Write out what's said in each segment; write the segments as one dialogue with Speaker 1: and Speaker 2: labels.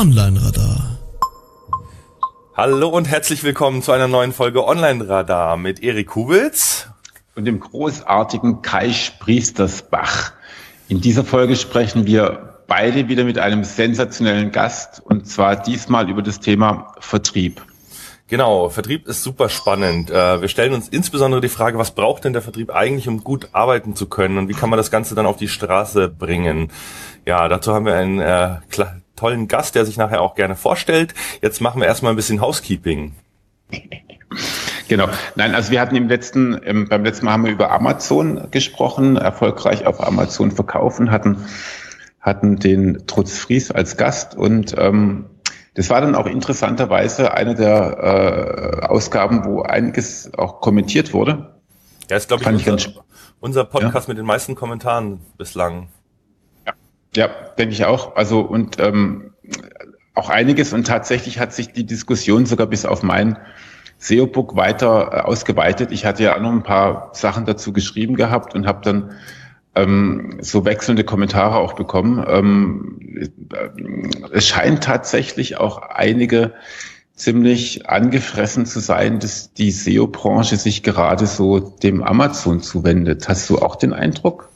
Speaker 1: Online-Radar.
Speaker 2: Hallo und herzlich willkommen zu einer neuen Folge Online-Radar mit Erik Kubitz
Speaker 3: und dem großartigen Kai Spriestersbach. In dieser Folge sprechen wir beide wieder mit einem sensationellen Gast und zwar diesmal über das Thema Vertrieb.
Speaker 2: Genau, Vertrieb ist super spannend. Äh, wir stellen uns insbesondere die Frage, was braucht denn der Vertrieb eigentlich, um gut arbeiten zu können und wie kann man das Ganze dann auf die Straße bringen? Ja, dazu haben wir einen äh, tollen Gast, der sich nachher auch gerne vorstellt. Jetzt machen wir erstmal ein bisschen Housekeeping.
Speaker 3: Genau. Nein, also wir hatten im letzten, ähm, beim letzten Mal haben wir über Amazon gesprochen, erfolgreich auf Amazon verkaufen, hatten, hatten den Trutz Fries als Gast und ähm, das war dann auch interessanterweise eine der äh, Ausgaben, wo einiges auch kommentiert wurde.
Speaker 2: Ja, ist glaube ich, unser, unser Podcast ja. mit den meisten Kommentaren bislang.
Speaker 3: Ja, denke ich auch. Also und ähm, auch einiges und tatsächlich hat sich die Diskussion sogar bis auf mein SEO-Book weiter äh, ausgeweitet. Ich hatte ja auch noch ein paar Sachen dazu geschrieben gehabt und habe dann ähm, so wechselnde Kommentare auch bekommen. Ähm, äh, es scheint tatsächlich auch einige ziemlich angefressen zu sein, dass die SEO-Branche sich gerade so dem Amazon zuwendet. Hast du auch den Eindruck?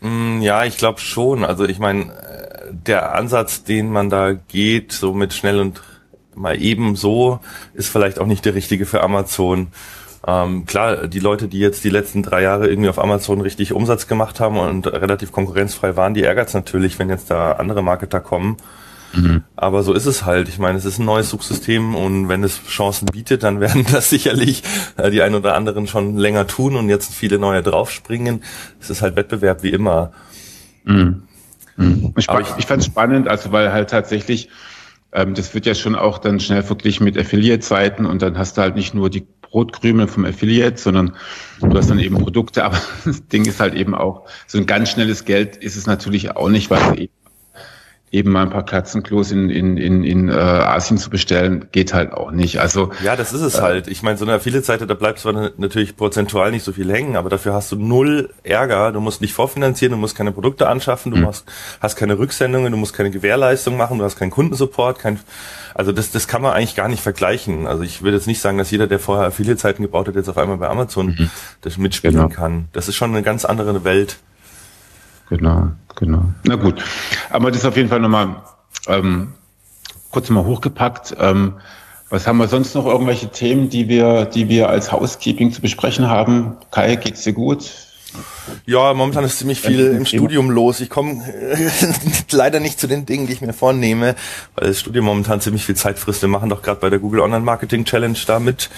Speaker 2: Mm, ja, ich glaube schon. Also ich meine, äh, der Ansatz, den man da geht, so mit schnell und mal eben so, ist vielleicht auch nicht der richtige für Amazon. Ähm, klar, die Leute, die jetzt die letzten drei Jahre irgendwie auf Amazon richtig Umsatz gemacht haben und relativ konkurrenzfrei waren, die ärgert es natürlich, wenn jetzt da andere Marketer kommen. Mhm. Aber so ist es halt. Ich meine, es ist ein neues Suchsystem und wenn es Chancen bietet, dann werden das sicherlich äh, die einen oder anderen schon länger tun und jetzt viele neue draufspringen. Es ist halt Wettbewerb wie immer.
Speaker 3: Mhm. Mhm. Ich, ich, ich fand es spannend, also weil halt tatsächlich ähm, das wird ja schon auch dann schnell verglichen mit Affiliate-Seiten und dann hast du halt nicht nur die Brotkrümel vom Affiliate, sondern du hast dann eben Produkte, aber das Ding ist halt eben auch, so ein ganz schnelles Geld ist es natürlich auch nicht, weil eben eben mal ein paar Katzenklos in, in, in, in äh, Asien zu bestellen, geht halt auch nicht. Also
Speaker 2: Ja, das ist es äh, halt. Ich meine, so eine Affiliate-Seite, da bleibt zwar natürlich prozentual nicht so viel hängen, aber dafür hast du null Ärger. Du musst nicht vorfinanzieren, du musst keine Produkte anschaffen, du hm. hast, hast keine Rücksendungen, du musst keine Gewährleistung machen, du hast keinen Kundensupport, kein also das, das kann man eigentlich gar nicht vergleichen. Also ich würde jetzt nicht sagen, dass jeder, der vorher Affiliate-Seiten gebaut hat, jetzt auf einmal bei Amazon mhm. das mitspielen genau. kann. Das ist schon eine ganz andere Welt.
Speaker 3: Genau, genau. Na gut. Aber das ist auf jeden Fall nochmal ähm, kurz mal hochgepackt. Ähm, was haben wir sonst noch irgendwelche Themen, die wir, die wir als Housekeeping zu besprechen haben? Kai, geht's dir gut?
Speaker 2: Ja, momentan ist ziemlich viel im Studium los. Ich komme leider nicht zu den Dingen, die ich mir vornehme, weil das Studium momentan ziemlich viel Zeit frisst. Wir machen doch gerade bei der Google Online Marketing Challenge da mit.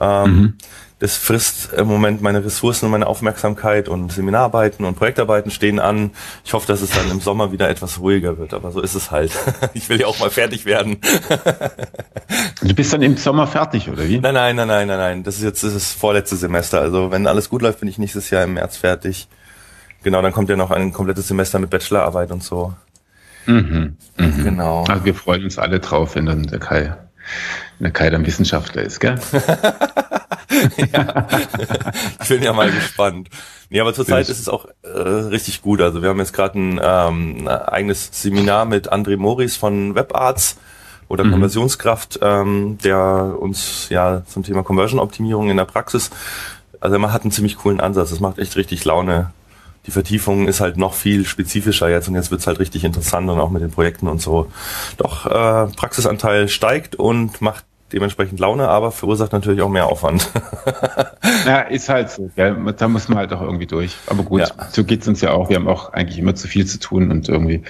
Speaker 2: Ähm, mhm das frisst im Moment meine Ressourcen und meine Aufmerksamkeit und Seminararbeiten und Projektarbeiten stehen an. Ich hoffe, dass es dann im Sommer wieder etwas ruhiger wird, aber so ist es halt. Ich will ja auch mal fertig werden.
Speaker 3: Du bist dann im Sommer fertig, oder wie?
Speaker 2: Nein, nein, nein, nein, nein, nein. Das ist jetzt das, ist das vorletzte Semester. Also wenn alles gut läuft, bin ich nächstes Jahr im März fertig. Genau, dann kommt ja noch ein komplettes Semester mit Bachelorarbeit und so.
Speaker 3: Mhm, mhm. Genau. Also wir freuen uns alle drauf, wenn dann der Kai, der Kai dann Wissenschaftler ist, gell?
Speaker 2: ja. Ich bin ja mal gespannt. Nee, aber zurzeit ist es auch äh, richtig gut. Also wir haben jetzt gerade ein ähm, eigenes Seminar mit André Moris von WebArts oder mhm. Konversionskraft, ähm, der uns ja zum Thema Conversion-Optimierung in der Praxis, also man hat einen ziemlich coolen Ansatz. Das macht echt richtig Laune. Die Vertiefung ist halt noch viel spezifischer jetzt und jetzt wird's halt richtig interessant und auch mit den Projekten und so. Doch äh, Praxisanteil steigt und macht dementsprechend Laune, aber verursacht natürlich auch mehr Aufwand.
Speaker 3: ja, ist halt so. Gell? Da muss man halt auch irgendwie durch. Aber gut, ja. so geht's uns ja auch. Wir haben auch eigentlich immer zu viel zu tun und irgendwie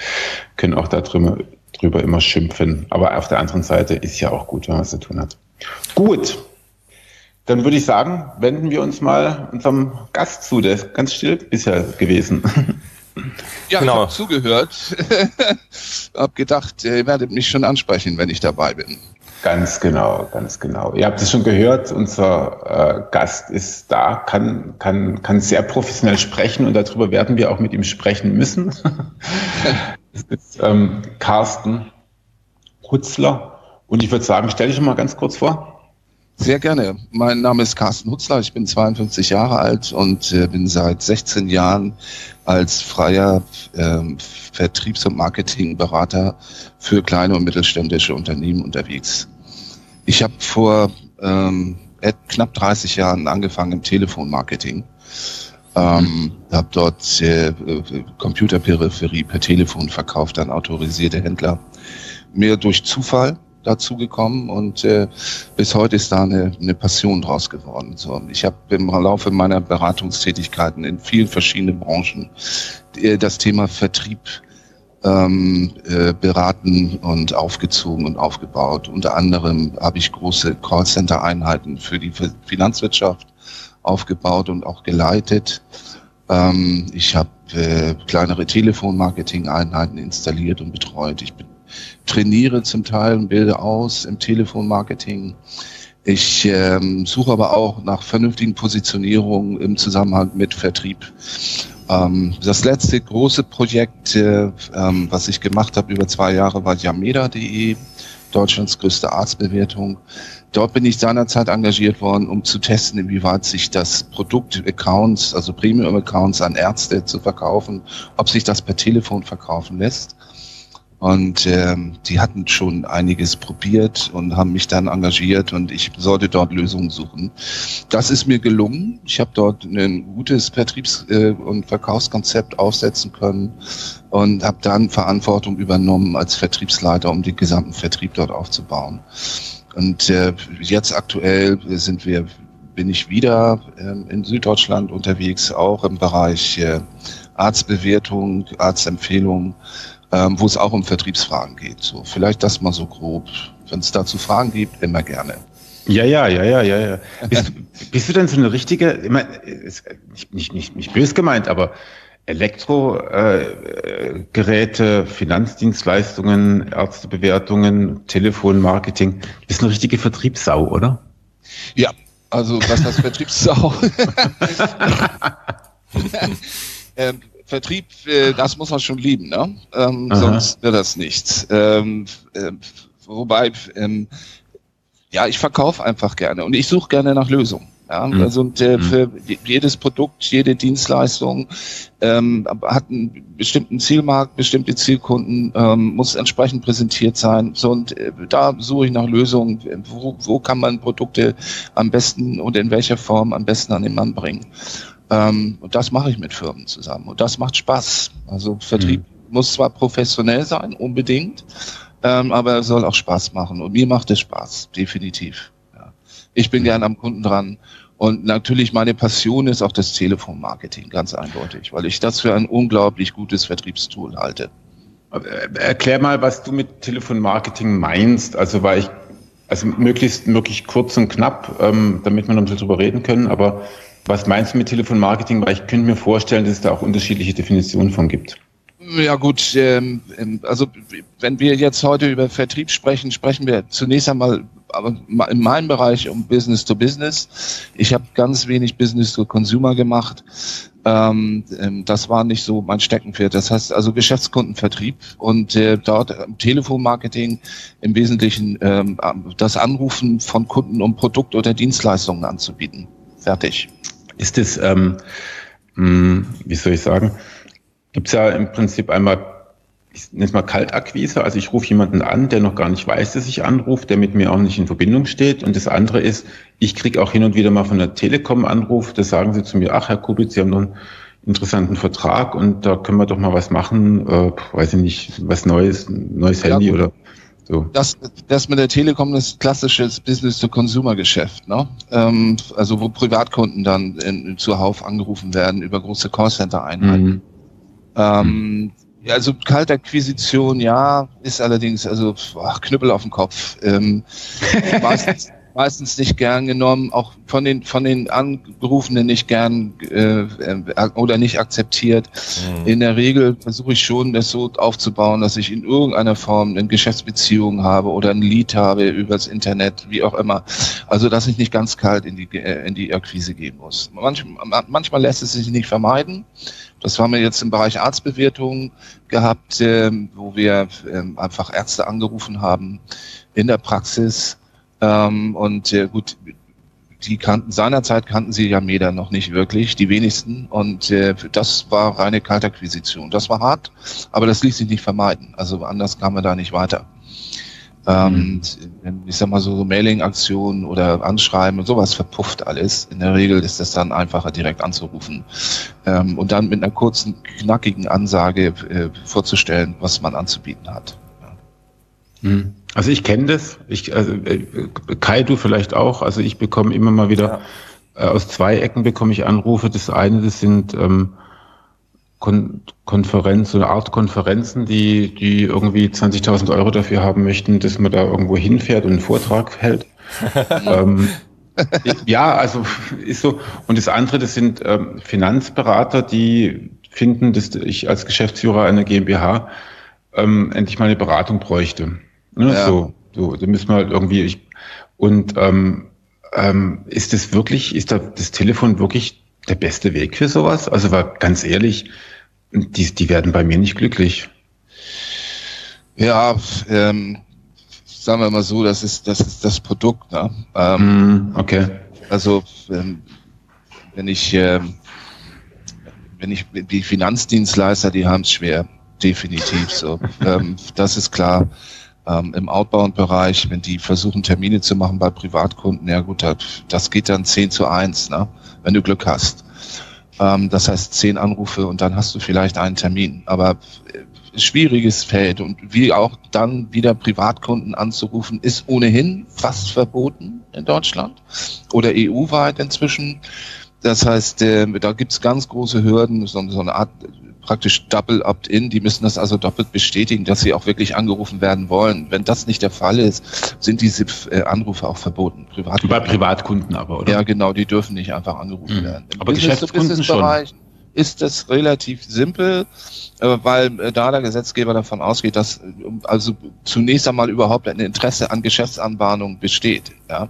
Speaker 3: können auch da drüber, drüber immer schimpfen. Aber auf der anderen Seite ist ja auch gut, wenn man was zu tun hat. Gut. Dann würde ich sagen, wenden wir uns mal unserem Gast zu. Der ist ganz still bisher gewesen.
Speaker 4: Ja, genau. ich habe zugehört. hab gedacht, ihr werdet mich schon ansprechen, wenn ich dabei bin.
Speaker 3: Ganz genau, ganz genau. Ihr habt es schon gehört, unser äh, Gast ist da, kann, kann, kann sehr professionell sprechen und darüber werden wir auch mit ihm sprechen müssen. das ist ähm, Carsten Hutzler. Und ich würde sagen, stell dich schon mal ganz kurz vor.
Speaker 4: Sehr gerne. Mein Name ist Carsten Hutzler, ich bin 52 Jahre alt und äh, bin seit 16 Jahren als freier ähm, Vertriebs- und Marketingberater für kleine und mittelständische Unternehmen unterwegs. Ich habe vor ähm, knapp 30 Jahren angefangen im Telefonmarketing. Ähm, habe dort äh, Computerperipherie per Telefon verkauft an autorisierte Händler. Mir durch Zufall dazu gekommen und äh, bis heute ist da eine, eine Passion draus geworden. So, ich habe im Laufe meiner Beratungstätigkeiten in vielen verschiedenen Branchen äh, das Thema Vertrieb ähm, äh, beraten und aufgezogen und aufgebaut. Unter anderem habe ich große Callcenter-Einheiten für die Finanzwirtschaft aufgebaut und auch geleitet. Ähm, ich habe äh, kleinere Telefonmarketing-Einheiten installiert und betreut. Ich bin trainiere zum Teil und bilde aus im Telefonmarketing. Ich ähm, suche aber auch nach vernünftigen Positionierungen im Zusammenhang mit Vertrieb. Ähm, das letzte große Projekt, äh, ähm, was ich gemacht habe über zwei Jahre, war Yameda.de, Deutschlands größte Arztbewertung. Dort bin ich seinerzeit engagiert worden, um zu testen, inwieweit sich das Produkt Accounts, also Premium Accounts an Ärzte zu verkaufen, ob sich das per Telefon verkaufen lässt. Und ähm, die hatten schon einiges probiert und haben mich dann engagiert und ich sollte dort Lösungen suchen. Das ist mir gelungen. Ich habe dort ein gutes Vertriebs- äh, und Verkaufskonzept aufsetzen können und habe dann Verantwortung übernommen als Vertriebsleiter, um den gesamten Vertrieb dort aufzubauen. Und äh, jetzt aktuell sind wir, bin ich wieder äh, in Süddeutschland unterwegs, auch im Bereich äh, Arztbewertung, Arztempfehlung ähm, wo es auch um Vertriebsfragen geht. So, vielleicht das mal so grob. Wenn es dazu Fragen gibt, immer gerne.
Speaker 3: Ja, ja, ja, ja, ja, ja. Bist, bist du denn so eine richtige, ich meine, nicht, nicht, nicht, nicht bös gemeint, aber Elektrogeräte, äh, Finanzdienstleistungen, Ärztebewertungen, Telefonmarketing, du bist eine richtige Vertriebssau, oder?
Speaker 4: Ja, also was das Vertriebssau? ähm, Vertrieb, äh, das muss man schon lieben, ne? Ähm, sonst wird das nichts. Ähm, äh, wobei, ähm, ja, ich verkaufe einfach gerne und ich suche gerne nach Lösungen. Ja, mhm. also und, äh, mhm. für jedes Produkt, jede Dienstleistung ähm, hat einen bestimmten Zielmarkt, bestimmte Zielkunden, ähm, muss entsprechend präsentiert sein. So und äh, da suche ich nach Lösungen. Wo, wo kann man Produkte am besten und in welcher Form am besten an den Mann bringen? Ähm, und das mache ich mit Firmen zusammen. Und das macht Spaß. Also Vertrieb mhm. muss zwar professionell sein, unbedingt, ähm, aber er soll auch Spaß machen. Und mir macht es Spaß, definitiv. Ja. Ich bin mhm. gern am Kunden dran. Und natürlich meine Passion ist auch das Telefonmarketing, ganz eindeutig, weil ich das für ein unglaublich gutes Vertriebstool halte.
Speaker 3: Äh, erklär mal, was du mit Telefonmarketing meinst. Also, weil ich, also möglichst wirklich kurz und knapp, ähm, damit wir noch ein bisschen drüber reden können, aber was meinst du mit Telefonmarketing? Weil ich könnte mir vorstellen, dass es da auch unterschiedliche Definitionen von gibt.
Speaker 4: Ja gut, ähm, ähm, also wenn wir jetzt heute über Vertrieb sprechen, sprechen wir zunächst einmal aber in meinem Bereich um Business to Business. Ich habe ganz wenig Business to Consumer gemacht. Ähm, das war nicht so mein Steckenpferd. Das heißt also Geschäftskundenvertrieb und äh, dort Telefonmarketing im Wesentlichen ähm, das Anrufen von Kunden, um Produkt oder Dienstleistungen anzubieten. Fertig.
Speaker 3: Ist es, ähm, mh, hm, wie soll ich sagen, gibt es ja im Prinzip einmal, ich nenne es mal Kaltakquise, also ich rufe jemanden an, der noch gar nicht weiß, dass ich anrufe, der mit mir auch nicht in Verbindung steht. Und das andere ist, ich kriege auch hin und wieder mal von der Telekom Anruf, da sagen sie zu mir, ach Herr Kubitz, Sie haben noch einen interessanten Vertrag und da können wir doch mal was machen, äh, weiß ich nicht, was Neues, neues Handy ja, oder
Speaker 4: so. Das, das mit der Telekom ist klassisches Business-to-Consumer-Geschäft, ne? Ähm, also wo Privatkunden dann in, zuhauf angerufen werden über große Callcenter-Einheiten. Mhm. Ähm, ja, also Kaltakquisition, ja, ist allerdings, also ach, Knüppel auf dem Kopf. Ähm, meistens, nicht gern genommen, auch von den von den Angerufenen nicht gern äh, äh, oder nicht akzeptiert. Mhm. In der Regel versuche ich schon, das so aufzubauen, dass ich in irgendeiner Form eine Geschäftsbeziehung habe oder ein Lied habe übers Internet, wie auch immer. Also dass ich nicht ganz kalt in die äh, in die Akquise gehen muss. Manchmal, manchmal lässt es sich nicht vermeiden. Das haben wir jetzt im Bereich Arztbewertung gehabt, äh, wo wir äh, einfach Ärzte angerufen haben in der Praxis Ähm, und äh, gut, die kannten seinerzeit kannten sie ja Meda noch nicht wirklich, die wenigsten. Und äh, das war reine Kaltakquisition. Das war hart, aber das ließ sich nicht vermeiden. Also anders kam man da nicht weiter. Ähm, mhm. Ich sag mal so, so Mailing-Aktionen oder Anschreiben und sowas verpufft alles. In der Regel ist es dann einfacher, direkt anzurufen ähm, und dann mit einer kurzen, knackigen Ansage äh, vorzustellen, was man anzubieten hat.
Speaker 3: Mhm. Also ich kenne das. Ich, also, äh, Kai, du vielleicht auch. Also ich bekomme immer mal wieder ja. äh, aus zwei Ecken bekomme ich Anrufe. Das eine, das sind ähm, Kon Konferenz, so eine Art Konferenzen, die, die irgendwie 20.000 Euro dafür haben möchten, dass man da irgendwo hinfährt und einen Vortrag hält. ähm, ja, also ist so. Und das andere, das sind ähm, Finanzberater, die finden, dass ich als Geschäftsführer einer GmbH ähm, endlich mal eine Beratung bräuchte. Ne? Ja. So, so, da müssen wir halt irgendwie. Ich, und ähm, ähm, ist das wirklich, ist da das Telefon wirklich der beste Weg für sowas? Also war ganz ehrlich, die, die werden bei mir nicht glücklich.
Speaker 4: Ja, ähm, sagen wir mal so, das ist das ist das Produkt. Ne?
Speaker 3: Ähm, mm, okay.
Speaker 4: Also ähm, wenn ich ähm, wenn ich die Finanzdienstleister, die haben es schwer, definitiv so. ähm, das ist klar. Ähm, Im Outbound-Bereich, wenn die versuchen, Termine zu machen bei Privatkunden, ja gut, das geht dann 10 zu 1, ne? wenn du Glück hast. Ähm, das heißt zehn Anrufe und dann hast du vielleicht einen Termin. Aber äh, schwieriges Feld und wie auch dann wieder Privatkunden anzurufen, ist ohnehin fast verboten in Deutschland oder EU-weit inzwischen. Das heißt, äh, da gibt's ganz große Hürden, so, so eine Art praktisch Double Opt-in. Die müssen das also doppelt bestätigen, dass sie auch wirklich angerufen werden wollen. Wenn das nicht der Fall ist, sind diese äh, Anrufe auch verboten.
Speaker 3: Privatkunden. Bei Privatkunden aber, oder?
Speaker 4: Ja, genau, die dürfen nicht einfach angerufen mhm. werden.
Speaker 3: Im aber Business Geschäftskunden schon
Speaker 4: ist das relativ simpel, äh, weil äh, da der Gesetzgeber davon ausgeht, dass äh, also zunächst einmal überhaupt ein Interesse an Geschäftsanbahnung besteht. Ja?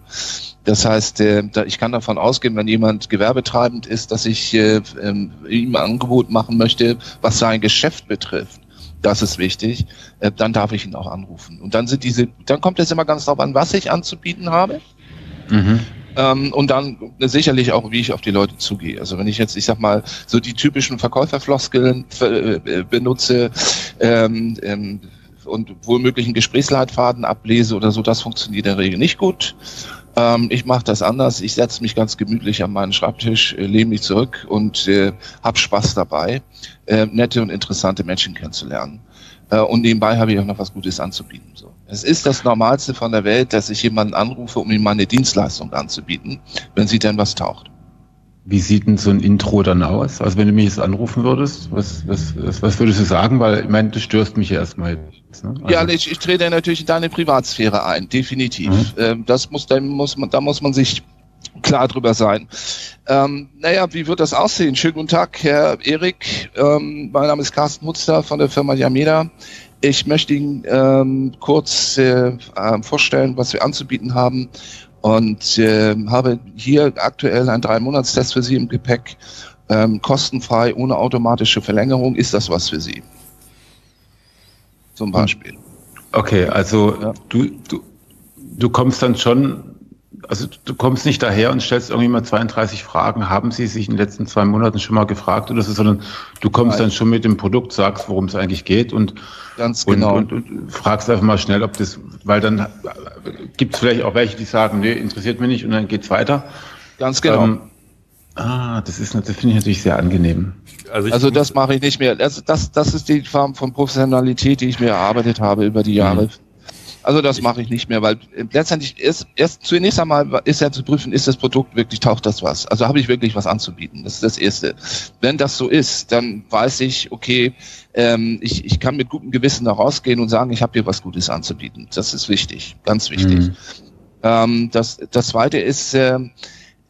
Speaker 4: Das heißt, ich kann davon ausgehen, wenn jemand gewerbetreibend ist, dass ich ähm, ihm ein Angebot machen möchte, was sein Geschäft betrifft. Das ist wichtig. Dann darf ich ihn auch anrufen. Und dann sind diese, dann kommt es immer ganz darauf an, was ich anzubieten habe. Mhm. Ähm, und dann sicherlich auch, wie ich auf die Leute zugehe. Also wenn ich jetzt, ich sag mal, so die typischen Verkäuferfloskeln äh, benutze ähm, ähm, und wohlmöglichen Gesprächsleitfaden ablese oder so, das funktioniert in der Regel nicht gut. Ähm, ich mache das anders. Ich setze mich ganz gemütlich an meinen Schreibtisch, äh, lehne mich zurück und äh, habe Spaß dabei, äh, nette und interessante Menschen kennenzulernen. Äh, und nebenbei habe ich auch noch was Gutes anzubieten. So. Es ist das Normalste von der Welt, dass ich jemanden anrufe, um ihm meine Dienstleistung anzubieten, wenn sie denn was taucht.
Speaker 3: Wie sieht denn so ein Intro dann aus? Also wenn du mich jetzt anrufen würdest, was, was, was, würdest du sagen? Weil ich meine, du störst mich ja erstmal.
Speaker 4: Ne? also ja, ich, ich trete natürlich in deine Privatsphäre ein, definitiv. Mhm. Ähm, das muss, dann muss man, da muss man sich klar drüber sein. Ähm, naja, wie wird das aussehen? Schönen guten Tag, Herr Erik. Ähm, mein Name ist Carsten Hutzler von der Firma Yameda. Ich möchte Ihnen ähm, kurz äh, äh, vorstellen, was wir anzubieten haben und äh, habe hier aktuell einen Drei-Monats-Test für Sie im Gepäck. Ähm, kostenfrei, ohne automatische Verlängerung. Ist das was für Sie? Zum Beispiel.
Speaker 3: Okay, also ja. du, du, du kommst dann schon also du kommst nicht daher und stellst irgendwie mal 32 Fragen, haben sie sich in den letzten zwei Monaten schon mal gefragt oder so, sondern du kommst Nein. dann schon mit dem Produkt, sagst, worum es eigentlich geht und,
Speaker 4: Ganz genau.
Speaker 3: und, und, und fragst einfach mal schnell, ob das, weil dann gibt es vielleicht auch welche, die sagen, nee, interessiert mich nicht und dann geht's weiter.
Speaker 4: Ganz genau. Ähm,
Speaker 3: ah, das ist, das finde ich natürlich sehr angenehm.
Speaker 4: Also, also das mache ich nicht mehr. Also das, das ist die Form von Professionalität, die ich mir erarbeitet habe über die Jahre. Mhm. Also das mache ich nicht mehr, weil letztendlich ist erst zunächst einmal ist ja zu prüfen, ist das Produkt wirklich, taucht das was? Also habe ich wirklich was anzubieten? Das ist das Erste. Wenn das so ist, dann weiß ich, okay, ähm, ich, ich kann mit gutem Gewissen da rausgehen und sagen, ich habe hier was Gutes anzubieten. Das ist wichtig, ganz wichtig. Mhm. Ähm, das, das Zweite ist, äh,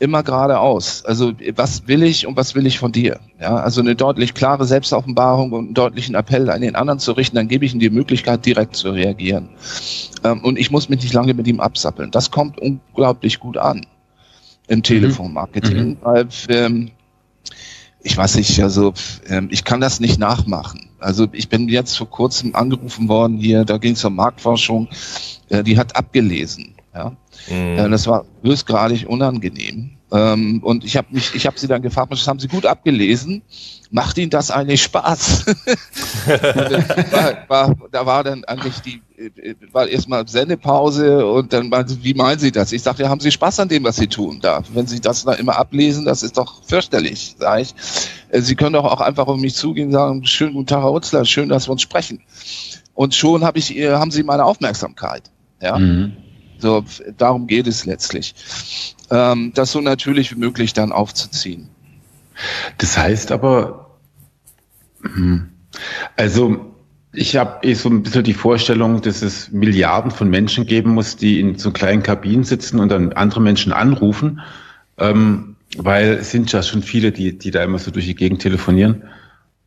Speaker 4: immer geradeaus. Also was will ich und was will ich von dir? Ja, also eine deutlich klare Selbstoffenbarung und einen deutlichen Appell an den anderen zu richten, dann gebe ich ihm die Möglichkeit, direkt zu reagieren. Ähm, und ich muss mich nicht lange mit ihm absappeln. Das kommt unglaublich gut an im Telefonmarketing, mhm. weil ähm, ich weiß nicht, also ähm, ich kann das nicht nachmachen. Also ich bin jetzt vor kurzem angerufen worden hier, da ging es um Marktforschung, äh, die hat abgelesen Ja? Mhm. Äh, das war höchstgradig unangenehm. Ähm, und ich habe mich, ich habe sie dann gefragt, das haben Sie gut abgelesen. Macht Ihnen das eigentlich Spaß? war, war, da war dann eigentlich die, war erstmal Sendepause und dann meinte, wie meinen Sie das? Ich sagte, ja, haben Sie Spaß an dem, was Sie tun da? Wenn Sie das da immer ablesen, das ist doch fürchterlich, sag ich. Äh, Sie können doch auch einfach um mich zugehen und sagen, schönen guten Tag, Herr Utzler, schön, dass wir uns sprechen. Und schon habe ich, haben Sie meine Aufmerksamkeit. Ja. Mhm. So, darum geht es letztlich. Ähm, das so natürlich wie möglich dann aufzuziehen.
Speaker 3: Das heißt aber, hm, also ich habe eh so ein bisschen die Vorstellung, dass es Milliarden von Menschen geben muss, die in so kleinen Kabinen sitzen und dann andere Menschen anrufen, ähm, weil es sind ja schon viele, die, die da immer so durch die Gegend telefonieren.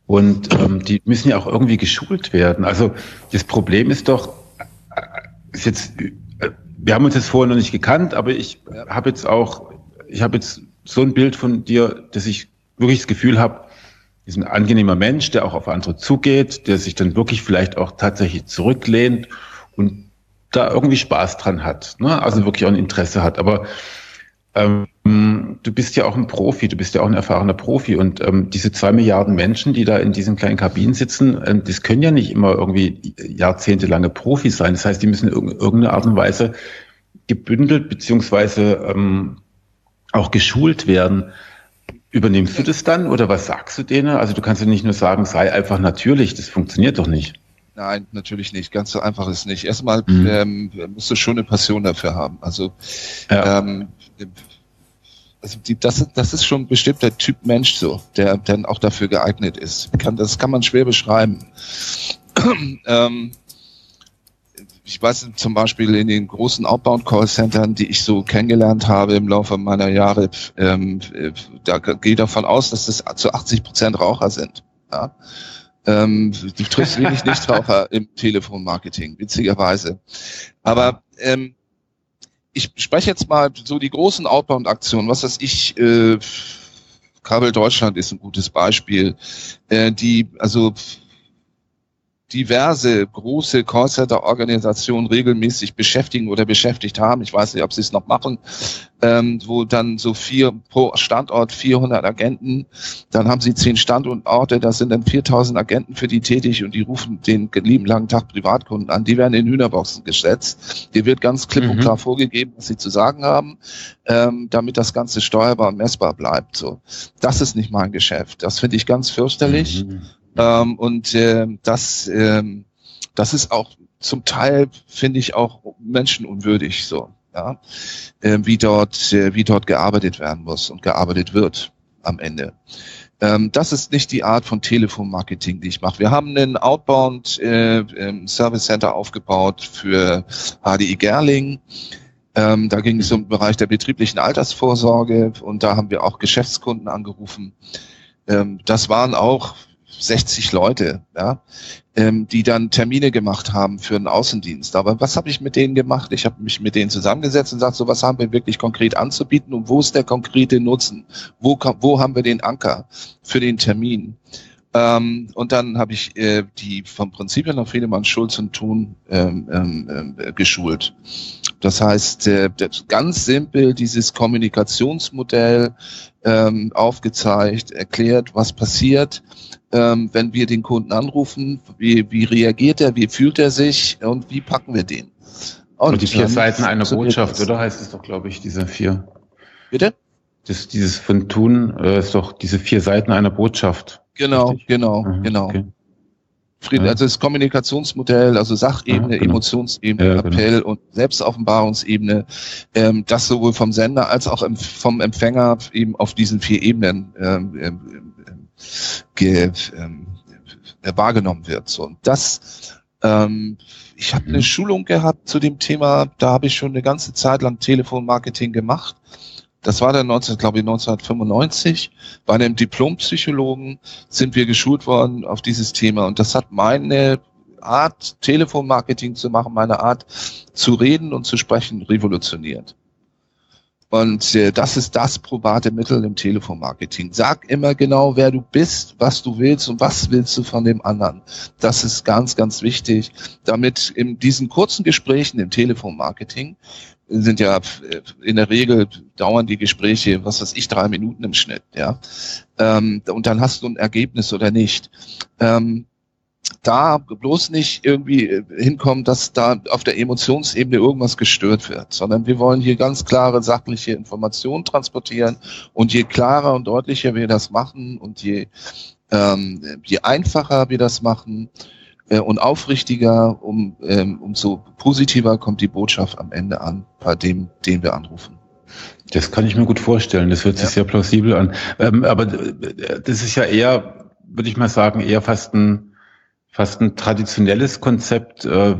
Speaker 3: Und ähm, die müssen ja auch irgendwie geschult werden. Also das Problem ist doch, ist jetzt wir haben uns jetzt vorher noch nicht gekannt, aber ich habe jetzt auch, ich habe jetzt so ein Bild von dir, dass ich wirklich das Gefühl habe, ist ein angenehmer Mensch, der auch auf andere zugeht, der sich dann wirklich vielleicht auch tatsächlich zurücklehnt und da irgendwie Spaß dran hat, ne? also wirklich auch ein Interesse hat. Aber ähm, du bist ja auch ein Profi, du bist ja auch ein erfahrener Profi und ähm, diese zwei Milliarden Menschen, die da in diesen kleinen Kabinen sitzen, ähm, das können ja nicht immer irgendwie jahrzehntelange Profis sein. Das heißt, die müssen in irgendeiner Art und Weise gebündelt beziehungsweise ähm, auch geschult werden. Übernimmst du das dann oder was sagst du denen? Also du kannst ja nicht nur sagen, sei einfach natürlich, das funktioniert doch nicht.
Speaker 4: Nein, natürlich nicht. Ganz so einfach ist nicht. Erstmal mhm. ähm, musst du schon eine Passion dafür haben. Also, ja. ähm, also die, das, das ist schon bestimmt der Typ Mensch so, der dann auch dafür geeignet ist. Kann, das kann man schwer beschreiben. ähm, ich weiß zum Beispiel in den großen Outbound-Call-Centern, die ich so kennengelernt habe im Laufe meiner Jahre, ähm, da gehe davon aus, dass das zu 80 Prozent Raucher sind. Ja? Ähm, du triffst wenig Nichtraucher im Telefonmarketing, witzigerweise. Aber ähm, ich spreche jetzt mal so die großen Outbound-Aktionen, was weiß ich, äh, Kabel Deutschland ist ein gutes Beispiel, äh, die also diverse große Callcenter-Organisationen regelmäßig beschäftigen oder beschäftigt haben. Ich weiß nicht, ob sie es noch machen, ähm, wo dann so vier pro Standort 400 Agenten, dann haben sie zehn Standorte, das sind dann 4000 Agenten für die tätig und die rufen den lieben langen Tag Privatkunden an. Die werden in Hühnerboxen gesetzt. Dir wird ganz klipp und mhm. klar vorgegeben, was sie zu sagen haben, ähm, damit das Ganze steuerbar und messbar bleibt. So, das ist nicht mein Geschäft. Das finde ich ganz fürchterlich. Mhm. Ähm, und äh, das, äh, das ist auch zum Teil, finde ich, auch menschenunwürdig so, ja, äh, wie dort, äh, wie dort gearbeitet werden muss und gearbeitet wird am Ende. Ähm, das ist nicht die Art von Telefonmarketing, die ich mache. Wir haben einen Outbound äh, Service Center aufgebaut für HDI Gerling. Ähm, da ging es um den Bereich der betrieblichen Altersvorsorge und da haben wir auch Geschäftskunden angerufen. Ähm, das waren auch 60 Leute, ja, ähm, die dann Termine gemacht haben für einen Außendienst. Aber was habe ich mit denen gemacht? Ich habe mich mit denen zusammengesetzt und gesagt, so was haben wir wirklich konkret anzubieten und wo ist der konkrete Nutzen? Wo, wo haben wir den Anker für den Termin? Ähm, und dann habe ich äh, die vom Prinzip her nach Friedemann, Schulz und Thun ähm, ähm, äh, geschult. Das heißt, äh, ganz simpel dieses Kommunikationsmodell ähm, aufgezeigt, erklärt, was passiert, ähm, wenn wir den Kunden anrufen, wie, wie reagiert er, wie fühlt er sich und wie packen wir den.
Speaker 3: Und, und die vier Seiten einer Botschaft, oder heißt es doch, glaube ich, diese vier.
Speaker 4: Bitte?
Speaker 3: Das, dieses von tun äh, ist doch diese vier Seiten einer Botschaft.
Speaker 4: Genau, Richtig? genau, mhm, genau. Okay. Frieden, also das Kommunikationsmodell, also Sachebene, ja, genau. Emotionsebene, ja, genau. Appell und Selbstoffenbarungsebene, ähm, das sowohl vom Sender als auch vom Empfänger eben auf diesen vier Ebenen ähm, ähm, ge, ähm, wahrgenommen wird. So, und das, ähm, ich habe mhm. eine Schulung gehabt zu dem Thema, da habe ich schon eine ganze Zeit lang Telefonmarketing gemacht. Das war dann 19, glaube ich, 1995. Bei einem Diplompsychologen sind wir geschult worden auf dieses Thema und das hat meine Art, Telefonmarketing zu machen, meine Art zu reden und zu sprechen, revolutioniert. Und äh, das ist das probate Mittel im Telefonmarketing. Sag immer genau, wer du bist, was du willst und was willst du von dem anderen. Das ist ganz, ganz wichtig, damit in diesen kurzen Gesprächen im Telefonmarketing sind ja äh, in der Regel dauern die Gespräche, was weiß ich, drei Minuten im Schnitt, ja. Ähm, und dann hast du ein Ergebnis oder nicht. Ähm, da bloß nicht irgendwie äh, hinkommen, dass da auf der Emotionsebene irgendwas gestört wird, sondern wir wollen hier ganz klare sachliche Informationen transportieren und je klarer und deutlicher wir das machen und je, ähm, je einfacher wir das machen äh, und aufrichtiger, um, ähm, umso positiver kommt die Botschaft am Ende an, bei dem, den wir anrufen.
Speaker 3: Das kann ich mir gut vorstellen. Das hört sich ja. sehr plausibel an. Ähm, aber äh, das ist ja eher, würde ich mal sagen, eher fast ein fast ein traditionelles Konzept. Äh,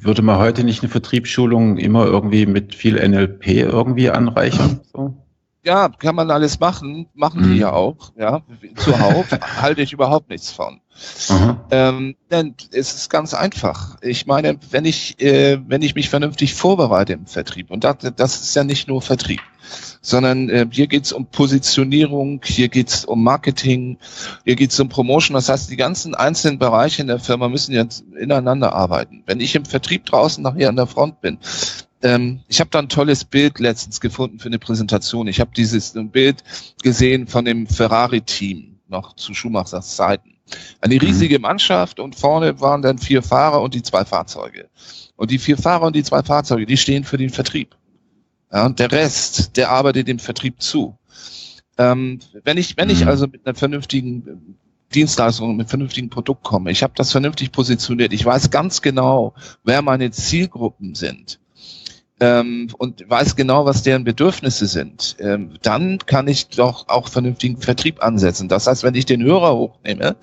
Speaker 3: würde man heute nicht eine Vertriebsschulung immer irgendwie mit viel NLP irgendwie anreichern? So?
Speaker 4: Ja, kann man alles machen, machen mhm. die ja auch, ja, zuhauf, halte ich überhaupt nichts von. Ähm, denn es ist ganz einfach. Ich meine, wenn ich, äh, wenn ich mich vernünftig vorbereite im Vertrieb, und das, das ist ja nicht nur Vertrieb, sondern äh, hier geht's um Positionierung, hier geht's um Marketing, hier geht's um Promotion. Das heißt, die ganzen einzelnen Bereiche in der Firma müssen jetzt ineinander arbeiten. Wenn ich im Vertrieb draußen nachher an der Front bin, ähm, ich habe da ein tolles Bild letztens gefunden für eine Präsentation. Ich habe dieses Bild gesehen von dem Ferrari-Team noch zu Schumachers Zeiten. Eine riesige Mannschaft und vorne waren dann vier Fahrer und die zwei Fahrzeuge. Und die vier Fahrer und die zwei Fahrzeuge, die stehen für den Vertrieb. Ja, und der Rest, der arbeitet dem Vertrieb zu. Ähm, wenn ich, wenn ich mhm. also mit einer vernünftigen Dienstleistung, mit einem vernünftigen Produkt komme, ich habe das vernünftig positioniert, ich weiß ganz genau, wer meine Zielgruppen sind, ähm, und weiß genau, was deren Bedürfnisse sind, ähm, dann kann ich doch auch vernünftigen Vertrieb ansetzen. Das heißt, wenn ich den Hörer hochnehme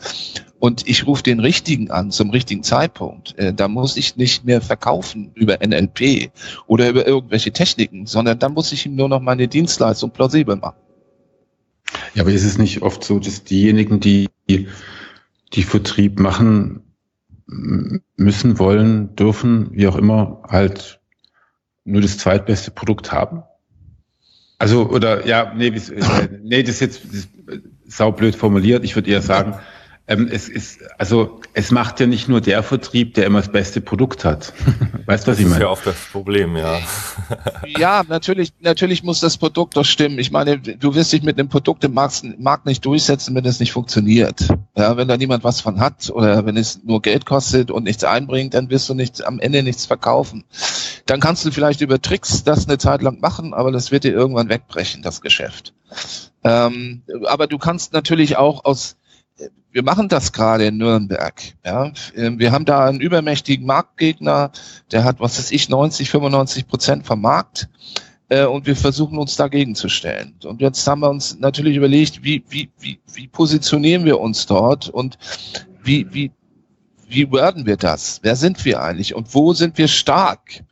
Speaker 4: und ich rufe den richtigen an zum richtigen Zeitpunkt, äh, da muss ich nicht mehr verkaufen über NLP oder über irgendwelche Techniken, sondern dann muss ich ihm nur noch meine Dienstleistung plausibel machen.
Speaker 3: Ja, aber ist es nicht oft so, dass diejenigen, die die Vertrieb machen, müssen, wollen, dürfen, wie auch immer, halt nur das zweitbeste Produkt haben? Also, oder ja, nee, äh, nee das ist jetzt das ist saublöd formuliert. Ich würde eher sagen, ähm, es ist, also es macht ja nicht nur der Vertrieb, der immer das beste Produkt hat. weißt du, was ich meine? Das ist
Speaker 2: ja oft das Problem, ja.
Speaker 4: ja, natürlich, natürlich muss das Produkt doch stimmen. Ich meine, du wirst dich mit einem Produkt im Markt, Markt nicht durchsetzen, wenn es nicht funktioniert. Ja, wenn da niemand was von hat oder wenn es nur Geld kostet und nichts einbringt, dann wirst du nicht, am Ende nichts verkaufen. Dann kannst du vielleicht über Tricks das eine Zeit lang machen, aber das wird dir irgendwann wegbrechen, das Geschäft. Ähm, aber du kannst natürlich auch aus wir machen das gerade in Nürnberg. Ja. Ähm, wir haben da einen übermächtigen Marktgegner, der hat, was weiß ich, 90, 95 Prozent vom Markt. Äh, und wir versuchen uns dagegen zu stellen. Und jetzt haben wir uns natürlich überlegt, wie, wie, wie, wie positionieren wir uns dort und wie, wie, wie werden wir das? Wer sind wir eigentlich? Und wo sind wir stark?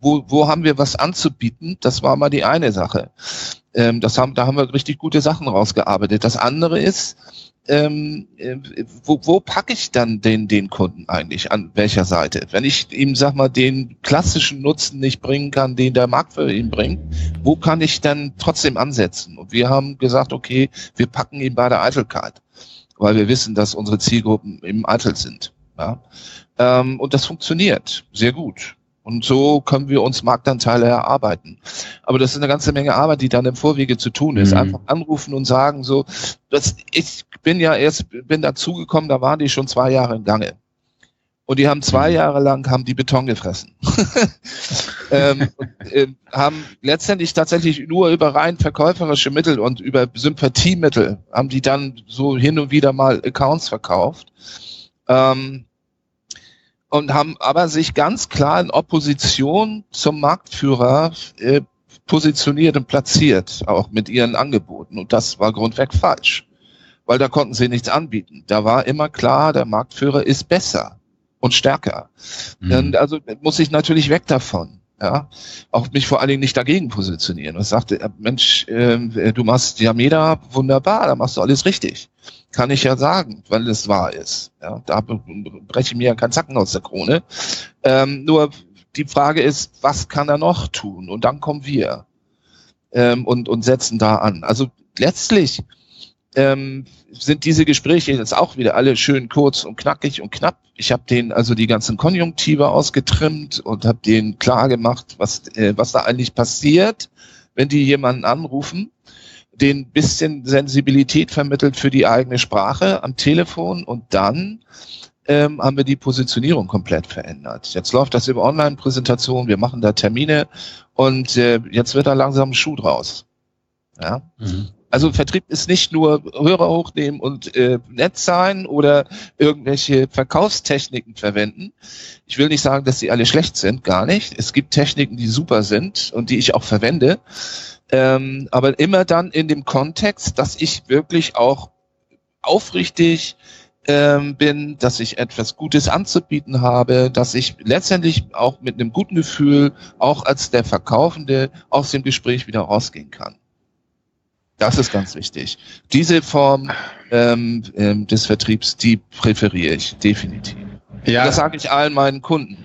Speaker 4: Wo, wo haben wir was anzubieten? Das war mal die eine Sache. Ähm, das haben, da haben wir richtig gute Sachen rausgearbeitet. Das andere ist, ähm, äh, wo, wo packe ich dann den, den Kunden eigentlich? An welcher Seite? Wenn ich ihm, sag mal, den klassischen Nutzen nicht bringen kann, den der Markt für ihn bringt, wo kann ich dann trotzdem ansetzen? Und wir haben gesagt, okay, wir packen ihn bei der Eitelkeit, weil wir wissen, dass unsere Zielgruppen im Eitel sind. Ja? Ähm, und das funktioniert sehr gut. Und so können wir uns Marktanteile erarbeiten. Aber das ist eine ganze Menge Arbeit, die dann im Vorwege zu tun ist. Mhm. Einfach anrufen und sagen so, das, ich bin ja erst, bin dazugekommen, da waren die schon zwei Jahre im Gange. Und die haben zwei mhm. Jahre lang haben die Beton gefressen. ähm, und, äh, haben letztendlich tatsächlich nur über rein verkäuferische Mittel und über Sympathiemittel haben die dann so hin und wieder mal Accounts verkauft. Ähm, und haben aber sich ganz klar in Opposition zum Marktführer äh, positioniert und platziert, auch mit ihren Angeboten. Und das war grundweg falsch, weil da konnten sie nichts anbieten. Da war immer klar, der Marktführer ist besser und stärker. Mhm. Und also muss ich natürlich weg davon. Ja, auch mich vor allen Dingen nicht dagegen positionieren und sagte, äh, Mensch, äh, du machst Yameda wunderbar, da machst du alles richtig kann ich ja sagen, weil es wahr ist. Ja, da breche ich mir ja keinen Zacken aus der Krone. Ähm, nur die Frage ist, was kann er noch tun? Und dann kommen wir ähm, und, und setzen da an. Also letztlich ähm, sind diese Gespräche jetzt auch wieder alle schön kurz und knackig und knapp. Ich habe denen also die ganzen Konjunktive ausgetrimmt und habe denen klar gemacht, was, äh, was da eigentlich passiert, wenn die jemanden anrufen den bisschen Sensibilität vermittelt für die eigene Sprache am Telefon und dann ähm, haben wir die Positionierung komplett verändert. Jetzt läuft das über Online-Präsentation, wir machen da Termine und äh, jetzt wird da langsam ein Schuh draus. Ja. Mhm. Also Vertrieb ist nicht nur Hörer hochnehmen und äh, nett sein oder irgendwelche Verkaufstechniken verwenden. Ich will nicht sagen, dass die alle schlecht sind, gar nicht. Es gibt Techniken, die super sind und die ich auch verwende. Ähm, aber immer dann in dem Kontext, dass ich wirklich auch aufrichtig ähm, bin, dass ich etwas Gutes anzubieten habe, dass ich letztendlich auch mit einem guten Gefühl auch als der Verkaufende aus dem Gespräch wieder rausgehen kann. Das ist ganz wichtig. Diese Form ähm, ähm, des Vertriebs, die präferiere ich definitiv. Ja. das sage ich allen meinen Kunden.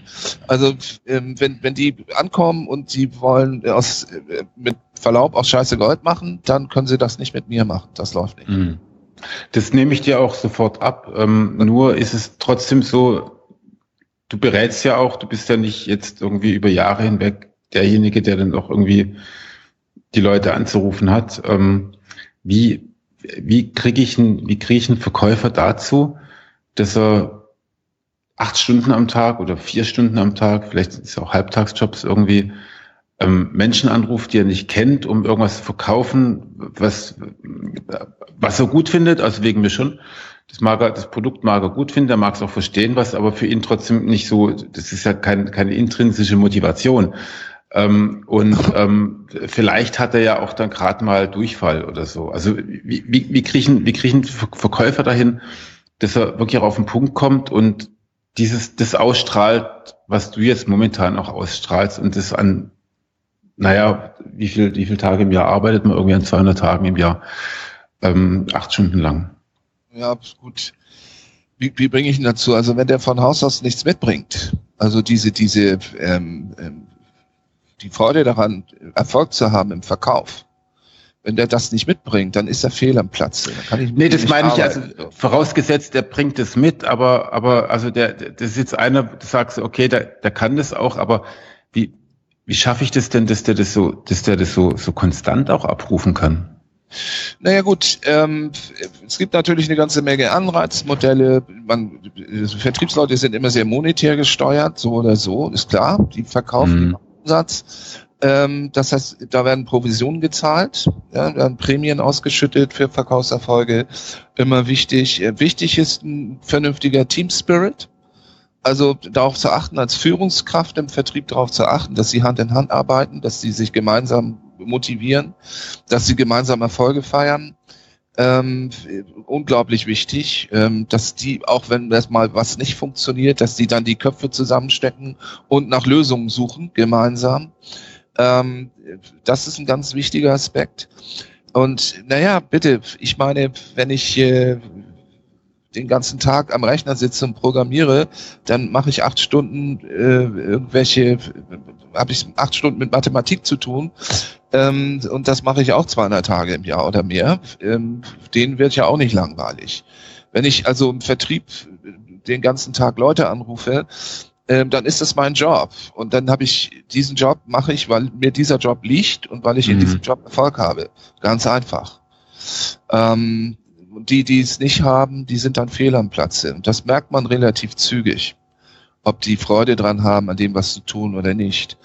Speaker 4: Also ähm, wenn, wenn die ankommen und sie wollen aus, äh, mit Verlaub auch scheiße Gold machen, dann können sie das nicht mit mir machen. Das läuft nicht. Mhm.
Speaker 3: Das nehme ich dir auch sofort ab. Ähm, nur ist es trotzdem so, du berätst ja auch, du bist ja nicht jetzt irgendwie über Jahre hinweg derjenige, der dann auch irgendwie die Leute anzurufen hat. Ähm, wie wie kriege ich einen, wie kriege ich einen Verkäufer dazu, dass er acht Stunden am Tag oder vier Stunden am Tag, vielleicht ist es auch Halbtagsjobs irgendwie, ähm, Menschen anruft, die er nicht kennt, um irgendwas zu verkaufen, was, was er gut findet, also wegen mir schon. Das mag er, das Produkt mag er gut finden, er mag es auch verstehen, was aber für ihn trotzdem nicht so, das ist ja kein, keine intrinsische Motivation. Ähm, und ähm, vielleicht hat er ja auch dann gerade mal Durchfall oder so. Also wie, wie, wie kriegen wie kriegen Verkäufer dahin, dass er wirklich auch auf den Punkt kommt und dieses das ausstrahlt, was du jetzt momentan auch ausstrahlst und das an naja, wie viel, wie viele Tage im Jahr arbeitet man? Irgendwie an 200 Tagen im Jahr, ähm, acht Stunden lang.
Speaker 4: Ja, gut. Wie, wie bringe ich ihn dazu? Also wenn der von Haus aus nichts mitbringt, also diese, diese, ähm, ähm, die Freude daran, Erfolg zu haben im Verkauf, wenn der das nicht mitbringt, dann ist er fehl am Platz. Dann
Speaker 3: kann ich nee, das meine arbeiten. ich, also vorausgesetzt, der bringt es mit, aber, aber also der, das ist jetzt einer, du sagst, okay, der, der kann das auch, aber wie, wie schaffe ich das denn, dass der das so, dass der das so, so konstant auch abrufen kann?
Speaker 4: Naja gut, ähm, es gibt natürlich eine ganze Menge Anreizmodelle. Man, Vertriebsleute sind immer sehr monetär gesteuert, so oder so, ist klar. Die verkaufen mhm. Umsatz. Ähm, das heißt, da werden Provisionen gezahlt, ja, werden Prämien ausgeschüttet für Verkaufserfolge. Immer wichtig. Äh, wichtig ist ein vernünftiger Team Spirit. Also darauf zu achten, als Führungskraft im Vertrieb darauf zu achten, dass sie Hand in Hand arbeiten, dass sie sich gemeinsam motivieren, dass sie gemeinsam Erfolge feiern. Ähm, unglaublich wichtig, ähm, dass die, auch wenn erstmal was nicht funktioniert, dass die dann die Köpfe zusammenstecken und nach Lösungen suchen, gemeinsam. Ähm, das ist ein ganz wichtiger Aspekt. Und naja, bitte, ich meine, wenn ich äh, den ganzen Tag am Rechner sitze und programmiere, dann mache ich acht Stunden äh, irgendwelche, habe ich acht Stunden mit Mathematik zu tun. Ähm, und das mache ich auch 200 Tage im Jahr oder mehr. Ähm, denen wird ja auch nicht langweilig. Wenn ich also im Vertrieb den ganzen Tag Leute anrufe, ähm, dann ist das mein Job. Und dann habe ich diesen Job, mache ich, weil mir dieser Job liegt und weil ich mhm. in diesem Job Erfolg habe. Ganz einfach. Ähm, die, die es nicht haben, die sind dann fehl am Platze. Und das merkt man relativ zügig, ob die Freude dran haben, an dem was zu tun oder nicht.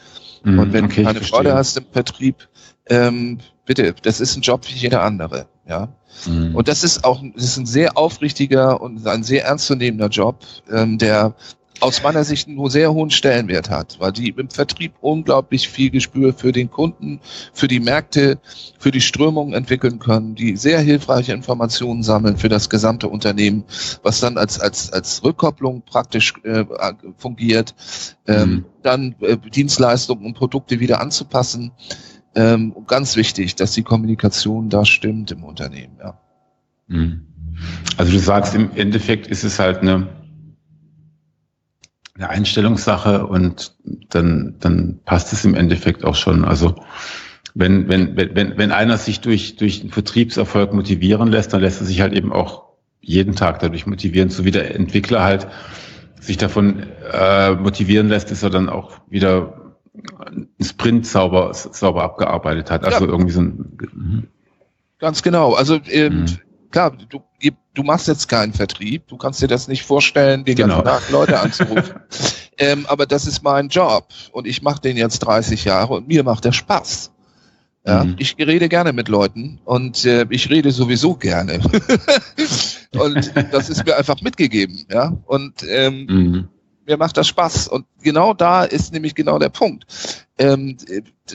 Speaker 4: Mm, und wenn okay, du keine Freude hast im Vertrieb, ähm, bitte, das ist ein Job wie jeder andere, ja. Mm. Und das ist auch, das ist ein sehr aufrichtiger und ein sehr ernstzunehmender Job, ähm, der aus meiner Sicht einen sehr hohen Stellenwert hat, weil die im Vertrieb unglaublich viel Gespür für den Kunden, für die Märkte, für die Strömungen entwickeln können, die sehr hilfreiche Informationen sammeln für das gesamte Unternehmen, was dann als, als, als Rückkopplung praktisch äh, fungiert, ähm, mhm. dann äh, Dienstleistungen und Produkte wieder anzupassen. Ähm, ganz wichtig, dass die Kommunikation da stimmt im Unternehmen. Ja.
Speaker 3: Mhm. Also du sagst, im Endeffekt ist es halt eine eine Einstellungssache und dann, dann passt es im Endeffekt auch schon. Also wenn, wenn, wenn, wenn einer sich durch, durch einen Vertriebserfolg motivieren lässt, dann lässt er sich halt eben auch jeden Tag dadurch motivieren, so wie der Entwickler halt sich davon äh, motivieren lässt, dass er dann auch wieder einen Sprint sauber, sauber abgearbeitet hat. Also ja. irgendwie so ein.
Speaker 4: Mhm. Ganz genau. Also ähm, mhm. klar, du, du machst jetzt keinen Vertrieb, du kannst dir das nicht vorstellen, den genau. ganzen Tag Leute anzurufen. ähm, aber das ist mein Job und ich mache den jetzt 30 Jahre und mir macht der Spaß. Ja, mhm. Ich rede gerne mit Leuten und äh, ich rede sowieso gerne. und das ist mir einfach mitgegeben, ja. Und ähm, mhm. mir macht das Spaß. Und genau da ist nämlich genau der Punkt. Ähm,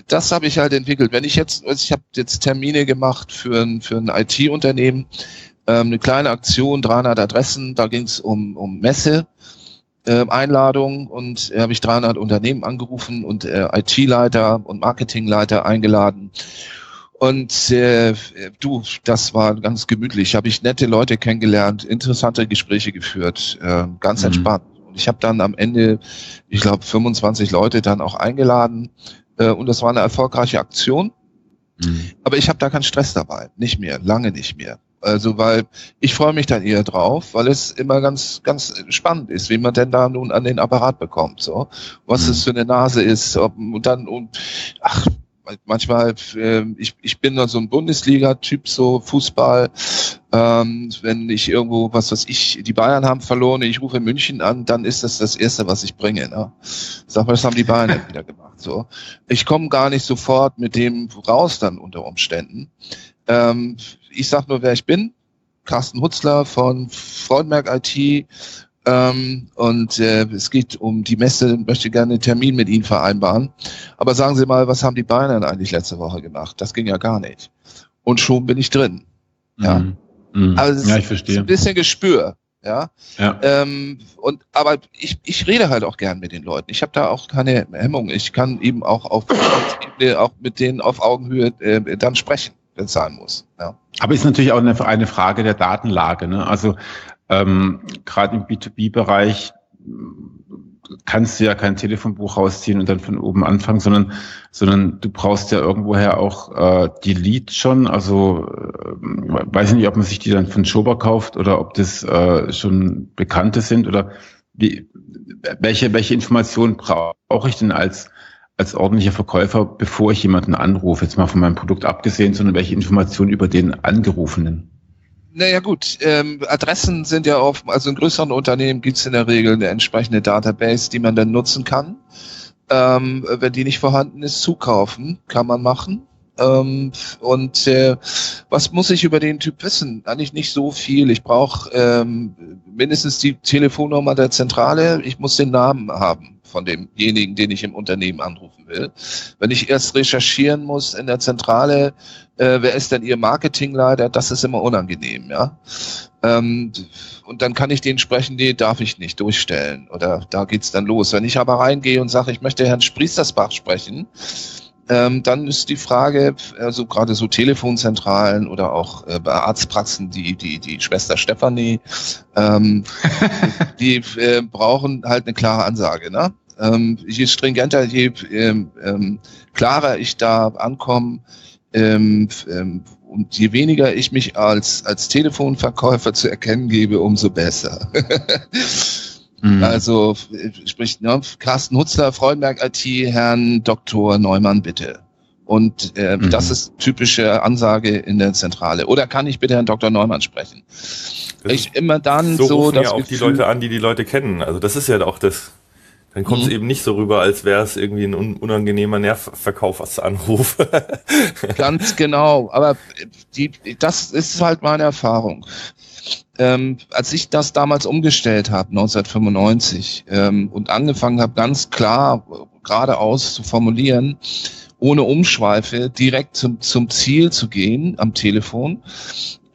Speaker 4: das habe ich halt entwickelt. Wenn ich jetzt, also ich habe jetzt Termine gemacht für ein, für ein IT-Unternehmen, ähm, eine kleine Aktion, 300 Adressen, da ging es um, um Messe äh, Einladung und äh, habe ich 300 Unternehmen angerufen und äh, IT-Leiter und Marketingleiter eingeladen. Und äh, du, das war ganz gemütlich. Habe ich nette Leute kennengelernt, interessante Gespräche geführt, äh, ganz mhm. entspannt. Und ich habe dann am Ende, ich glaube, 25 Leute dann auch eingeladen. Äh, und das war eine erfolgreiche Aktion. Mhm. Aber ich habe da keinen Stress dabei. Nicht mehr, lange nicht mehr. Also, weil ich freue mich dann eher drauf, weil es immer ganz, ganz spannend ist, wie man denn da nun an den Apparat bekommt, so. Was mhm. es für eine Nase ist, ob, und dann, und, ach, manchmal, äh, ich, ich bin da so ein Bundesliga-Typ, so Fußball. Ähm, wenn ich irgendwo, was weiß ich, die Bayern haben verloren, ich rufe München an, dann ist das das Erste, was ich bringe. Ne? Sag mal, das haben die Bayern wieder gemacht. So, ich komme gar nicht sofort mit dem raus dann unter Umständen. Ähm, ich sag nur, wer ich bin. Carsten Hutzler von Freudenberg IT. Ähm, und äh, es geht um die Messe, möchte gerne einen Termin mit Ihnen vereinbaren. Aber sagen Sie mal, was haben die Bayern eigentlich letzte Woche gemacht? Das ging ja gar nicht. Und schon bin ich drin. Ja. Mhm.
Speaker 3: Mhm. Also ja, ich verstehe.
Speaker 4: ein bisschen Gespür. Ja. ja. Ähm, und aber ich, ich rede halt auch gern mit den Leuten. Ich habe da auch keine Hemmung. Ich kann eben auch auf auch mit denen auf Augenhöhe äh, dann sprechen bezahlen muss. Ja.
Speaker 3: Aber ist natürlich auch eine, Frage der Datenlage. Ne? Also ähm, gerade im B2B-Bereich kannst du ja kein Telefonbuch rausziehen und dann von oben anfangen, sondern, sondern du brauchst ja irgendwoher auch äh, die Leads schon. Also äh, weiß ich nicht, ob man sich die dann von Schober kauft oder ob das äh, schon Bekannte sind oder wie, welche, welche Informationen brauche ich denn als als ordentlicher Verkäufer, bevor ich jemanden anrufe, jetzt mal von meinem Produkt abgesehen, sondern welche Informationen über den Angerufenen?
Speaker 4: Naja gut, ähm, Adressen sind ja oft, also in größeren Unternehmen gibt es in der Regel eine entsprechende Database, die man dann nutzen kann. Ähm, wenn die nicht vorhanden ist, zukaufen kann man machen. Ähm, und äh, was muss ich über den Typ wissen? Eigentlich nicht so viel. Ich brauche ähm, mindestens die Telefonnummer der Zentrale. Ich muss den Namen haben von demjenigen, den ich im Unternehmen anrufen will. Wenn ich erst recherchieren muss in der Zentrale, äh, wer ist denn Ihr Marketingleiter, das ist immer unangenehm, ja. Ähm, und dann kann ich den sprechen, nee, darf ich nicht durchstellen. Oder da geht's dann los. Wenn ich aber reingehe und sage, ich möchte Herrn Spriestersbach sprechen, ähm, dann ist die Frage, also gerade so Telefonzentralen oder auch äh, Arztpraxen, die, die, die Schwester Stefanie, ähm, die äh, brauchen halt eine klare Ansage. Ne? Ähm, je stringenter, je ähm, ähm, klarer ich da ankomme ähm, ähm, und je weniger ich mich als, als Telefonverkäufer zu erkennen gebe, umso besser. mhm. Also sprich, ne, Carsten Hutzler, Freudenberg IT, Herrn Dr. Neumann, bitte. Und äh, mhm. das ist typische Ansage in der Zentrale. Oder kann ich bitte Herrn Dr. Neumann sprechen? ich immer dann so,
Speaker 2: so dass ja auch Gefühl, die Leute an, die die Leute kennen. Also das ist ja auch das dann kommt es mhm. eben nicht so rüber, als wäre es irgendwie ein unangenehmer Nervverkauf als Anruf.
Speaker 4: Ganz genau. Aber die, das ist halt meine Erfahrung. Ähm, als ich das damals umgestellt habe, 1995, ähm, und angefangen habe, ganz klar geradeaus zu formulieren, ohne Umschweife direkt zum, zum Ziel zu gehen am Telefon,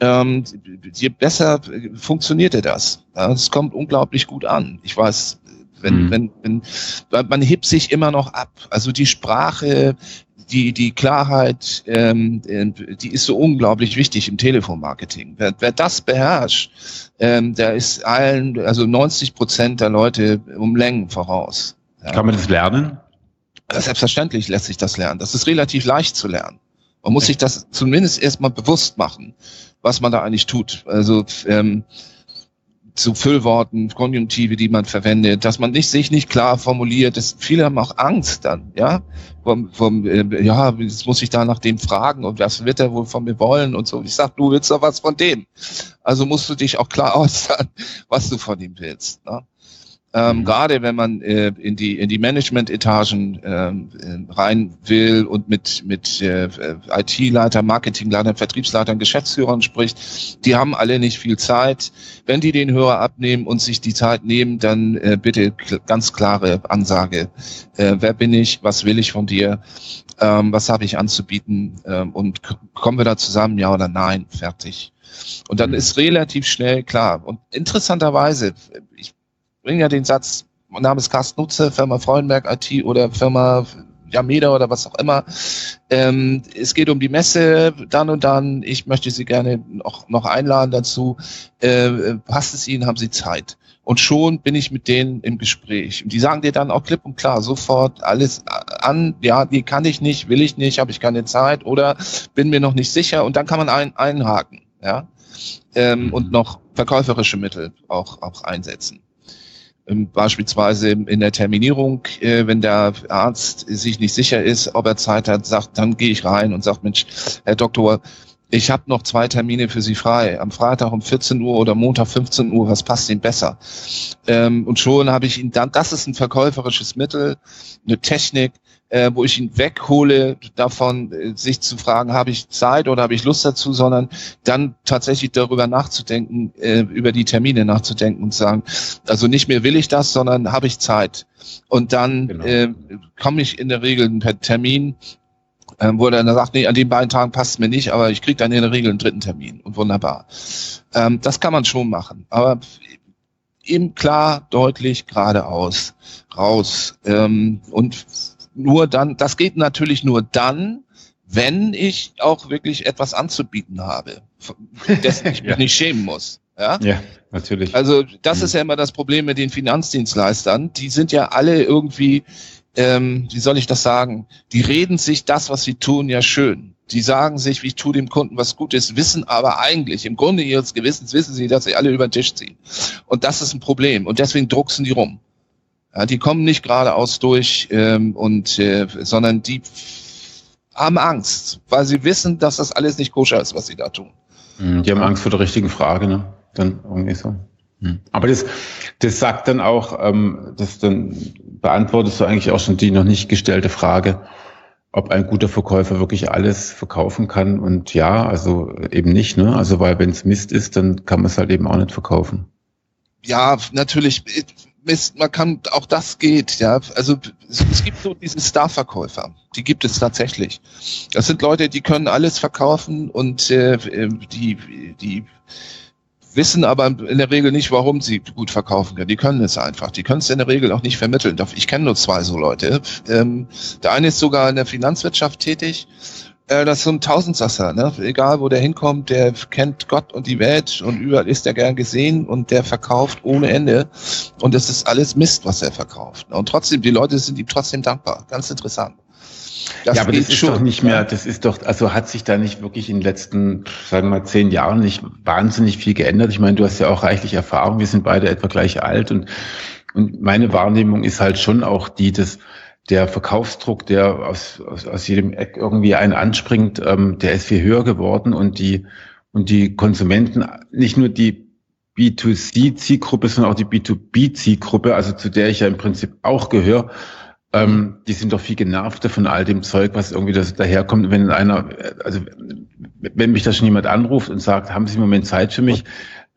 Speaker 4: ähm, je besser funktionierte das. Es kommt unglaublich gut an. Ich weiß, wenn, mhm. wenn, wenn, man hebt sich immer noch ab. Also die Sprache, die, die Klarheit, ähm, die ist so unglaublich wichtig im Telefonmarketing. Wer, wer das beherrscht, ähm, der ist allen, also 90 Prozent der Leute um Längen voraus.
Speaker 3: Ja. Kann man das lernen?
Speaker 4: Selbstverständlich lässt sich das lernen. Das ist relativ leicht zu lernen. Man muss sich das zumindest erstmal bewusst machen, was man da eigentlich tut. Also ähm, zu Füllworten, Konjunktive, die man verwendet, dass man nicht, sich nicht klar formuliert. Das, viele haben auch Angst dann, ja, vom, vom, äh, ja, jetzt muss ich da nach dem fragen und was wird er wohl von mir wollen und so. Ich sag, du willst doch was von dem. Also musst du dich auch klar äußern, was du von ihm willst. Ne? Ähm, mhm. Gerade wenn man äh, in die in die Management-Etagen ähm, äh, rein will und mit mit äh, IT-Leiter, Marketingleitern, Vertriebsleitern, Geschäftsführern spricht, die haben alle nicht viel Zeit. Wenn die den Hörer abnehmen und sich die Zeit nehmen, dann äh, bitte ganz klare Ansage: äh, Wer bin ich? Was will ich von dir? Ähm, was habe ich anzubieten? Ähm, und kommen wir da zusammen? Ja oder nein? Fertig. Und dann mhm. ist relativ schnell klar. Und interessanterweise, ich bringe ja den Satz, mein Name ist Carsten Nutze, Firma Freudenberg IT oder Firma Yameda oder was auch immer. Ähm, es geht um die Messe, dann und dann. Ich möchte Sie gerne noch, noch einladen dazu. Äh, passt es Ihnen, haben Sie Zeit? Und schon bin ich mit denen im Gespräch. Und die sagen dir dann auch klipp und klar sofort alles an, ja, die kann ich nicht, will ich nicht, habe ich keine Zeit oder bin mir noch nicht sicher. Und dann kann man ein, einhaken, ja. Ähm, und noch verkäuferische Mittel auch, auch einsetzen. Ähm, beispielsweise in der Terminierung, äh, wenn der Arzt sich nicht sicher ist, ob er Zeit hat, sagt, dann gehe ich rein und sage, Mensch, Herr Doktor, ich habe noch zwei Termine für Sie frei. Am Freitag um 14 Uhr oder Montag 15 Uhr, was passt Ihnen besser? Ähm, und schon habe ich ihn dann, das ist ein verkäuferisches Mittel, eine Technik, äh, wo ich ihn weghole davon, äh, sich zu fragen, habe ich Zeit oder habe ich Lust dazu, sondern dann tatsächlich darüber nachzudenken, äh, über die Termine nachzudenken und sagen, also nicht mehr will ich das, sondern habe ich Zeit. Und dann genau. äh, komme ich in der Regel per Termin, äh, wo er dann sagt, nee, an den beiden Tagen passt es mir nicht, aber ich kriege dann in der Regel einen dritten Termin und wunderbar. Ähm, das kann man schon machen, aber eben klar, deutlich, geradeaus, raus ähm, und nur dann, das geht natürlich nur dann, wenn ich auch wirklich etwas anzubieten habe, dessen ich mich ja. nicht schämen muss. Ja?
Speaker 3: ja, natürlich.
Speaker 4: Also das mhm. ist ja immer das Problem mit den Finanzdienstleistern. Die sind ja alle irgendwie, ähm, wie soll ich das sagen, die reden sich das, was sie tun, ja schön. Die sagen sich, ich tue dem Kunden was Gutes, wissen aber eigentlich, im Grunde ihres Gewissens wissen sie, dass sie alle über den Tisch ziehen. Und das ist ein Problem. Und deswegen drucksen die rum. Ja, die kommen nicht geradeaus durch, ähm, und, äh, sondern die haben Angst, weil sie wissen, dass das alles nicht koscher ist, was sie da tun.
Speaker 3: Mhm, die haben Angst vor der richtigen Frage, ne? Dann irgendwie so. Mhm. Aber das, das sagt dann auch, ähm, das dann beantwortest du eigentlich auch schon die noch nicht gestellte Frage, ob ein guter Verkäufer wirklich alles verkaufen kann. Und ja, also eben nicht, ne? Also weil wenn es Mist ist, dann kann man es halt eben auch nicht verkaufen.
Speaker 4: Ja, natürlich Mist, man kann, auch das geht, ja. Also es gibt so diese Starverkäufer, die gibt es tatsächlich. Das sind Leute, die können alles verkaufen und äh, die, die wissen aber in der Regel nicht, warum sie gut verkaufen können. Die können es einfach. Die können es in der Regel auch nicht vermitteln. Ich kenne nur zwei so Leute. Ähm, der eine ist sogar in der Finanzwirtschaft tätig äh, das ist so ein Tausendsasser, ne? Egal wo der hinkommt, der kennt Gott und die Welt und überall ist er gern gesehen und der verkauft ohne Ende. Und es ist alles Mist, was er verkauft. Und trotzdem, die Leute sind ihm trotzdem dankbar. Ganz interessant.
Speaker 3: Das ja, aber das ist schon, doch nicht mehr, das ist doch, also hat sich da nicht wirklich in den letzten, sagen wir mal, zehn Jahren nicht wahnsinnig viel geändert. Ich meine, du hast ja auch reichlich Erfahrung, wir sind beide etwa gleich alt und, und meine Wahrnehmung ist halt schon auch die, dass der Verkaufsdruck, der aus, aus, aus jedem Eck irgendwie einen anspringt, ähm, der ist viel höher geworden und die, und die Konsumenten, nicht nur die B2C-Zielgruppe, sondern auch die B2B-Zielgruppe, also zu der ich ja im Prinzip auch gehöre, ähm, die sind doch viel genervter von all dem Zeug, was irgendwie das daherkommt. Wenn einer, also wenn mich da schon jemand anruft und sagt, haben Sie einen Moment Zeit für mich,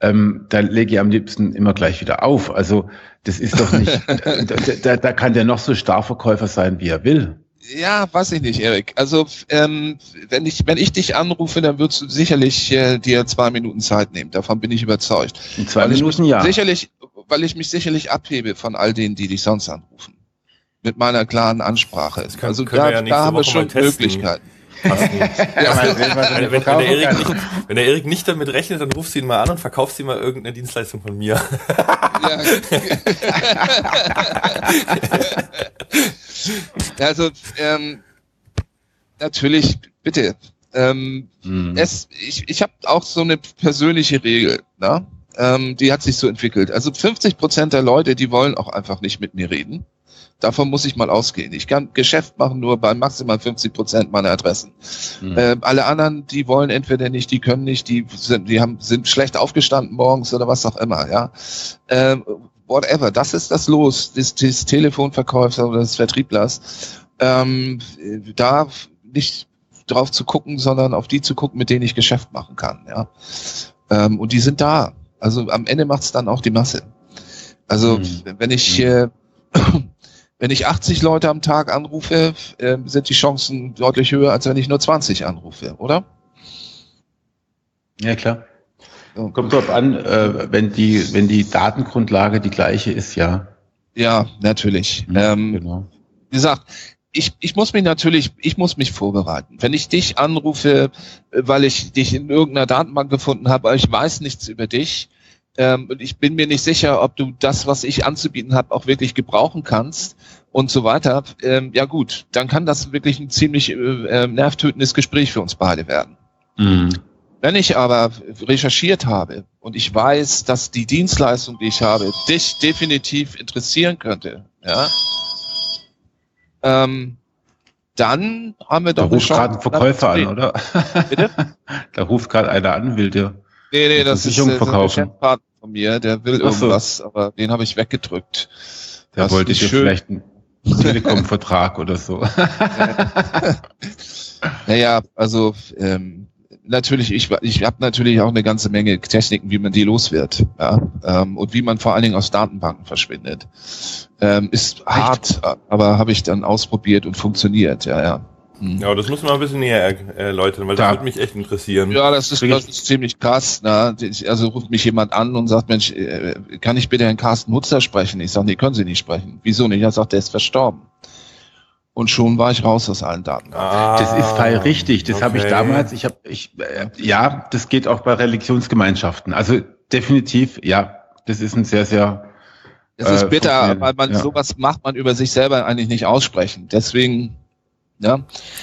Speaker 3: ähm, da lege ich am liebsten immer gleich wieder auf. Also das ist doch nicht, da, da kann der noch so Starverkäufer sein, wie er will.
Speaker 4: Ja, weiß ich nicht, Erik. Also ähm, wenn ich wenn ich dich anrufe, dann würdest du sicherlich äh, dir zwei Minuten Zeit nehmen. Davon bin ich überzeugt.
Speaker 3: In zwei weil Minuten ja.
Speaker 4: Sicherlich, weil ich mich sicherlich abhebe von all denen, die dich sonst anrufen. Mit meiner klaren Ansprache.
Speaker 2: Kann, also da, ja da haben wir schon Möglichkeiten. Wenn, der Erik nicht, wenn der Erik nicht damit rechnet, dann rufst du ihn mal an und verkaufst ihm mal irgendeine Dienstleistung von mir.
Speaker 4: Also, ähm, natürlich, bitte. Ähm, hm. es, ich ich habe auch so eine persönliche Regel, ne? Ähm, die hat sich so entwickelt. Also 50 Prozent der Leute, die wollen auch einfach nicht mit mir reden. Davon muss ich mal ausgehen. Ich kann Geschäft machen nur bei maximal 50 Prozent meiner Adressen. Mhm. Äh, alle anderen, die wollen entweder nicht, die können nicht, die sind, die haben, sind schlecht aufgestanden morgens oder was auch immer, ja. Äh, whatever, das ist das Los des, des Telefonverkäufers oder des Vertrieblers. Ähm, da nicht drauf zu gucken, sondern auf die zu gucken, mit denen ich Geschäft machen kann, ja. Ähm, und die sind da. Also am Ende macht es dann auch die Masse. Also mhm. wenn ich äh, wenn ich 80 Leute am Tag anrufe, äh, sind die Chancen deutlich höher, als wenn ich nur 20 anrufe, oder?
Speaker 3: Ja, klar. Kommt drauf an, äh, wenn die, wenn die Datengrundlage die gleiche ist, ja.
Speaker 4: Ja, natürlich. Ja, ähm, genau. Wie gesagt, ich, ich muss mich natürlich, ich muss mich vorbereiten. Wenn ich dich anrufe, äh, weil ich dich in irgendeiner Datenbank gefunden habe, aber ich weiß nichts über dich, ähm, und ich bin mir nicht sicher, ob du das, was ich anzubieten habe, auch wirklich gebrauchen kannst und so weiter. Ähm, ja gut, dann kann das wirklich ein ziemlich äh, äh, nervtötendes Gespräch für uns beide werden. Mhm. Wenn ich aber recherchiert habe und ich weiß, dass die Dienstleistung, die ich habe, dich definitiv interessieren könnte, ja, ähm, dann haben wir doch
Speaker 3: da ruft gerade ein Verkäufer an, oder? Bitte? da ruft gerade einer an, will dir
Speaker 4: Nee, nee, das ist, äh, verkaufen. ein von mir, der will irgendwas, so. aber den habe ich weggedrückt.
Speaker 3: Der das wollte schön. vielleicht einen Telekom-Vertrag oder so.
Speaker 4: naja, also ähm, natürlich, ich, ich habe natürlich auch eine ganze Menge Techniken, wie man die los wird. Ja? Ähm, und wie man vor allen Dingen aus Datenbanken verschwindet. Ähm, ist Echt? hart, aber habe ich dann ausprobiert und funktioniert, ja, ja.
Speaker 2: Ja, das muss man ein bisschen näher erläutern, weil das ja. würde mich echt interessieren.
Speaker 4: Ja, das ist, das ist ziemlich krass. Ne? Also ruft mich jemand an und sagt, Mensch, äh, kann ich bitte Herrn Carsten Nutzer sprechen? Ich sage, nee, können Sie nicht sprechen. Wieso nicht? Er sagt, der ist verstorben. Und schon war ich raus aus allen Daten.
Speaker 3: Ah, das ist Fall richtig. Das okay. habe ich damals. Ich habe, ich, äh, ja, das geht auch bei Religionsgemeinschaften. Also definitiv, ja, das ist ein sehr, sehr.
Speaker 4: Es ist äh, bitter, weil man ja. sowas macht man über sich selber eigentlich nicht aussprechen. Deswegen ja,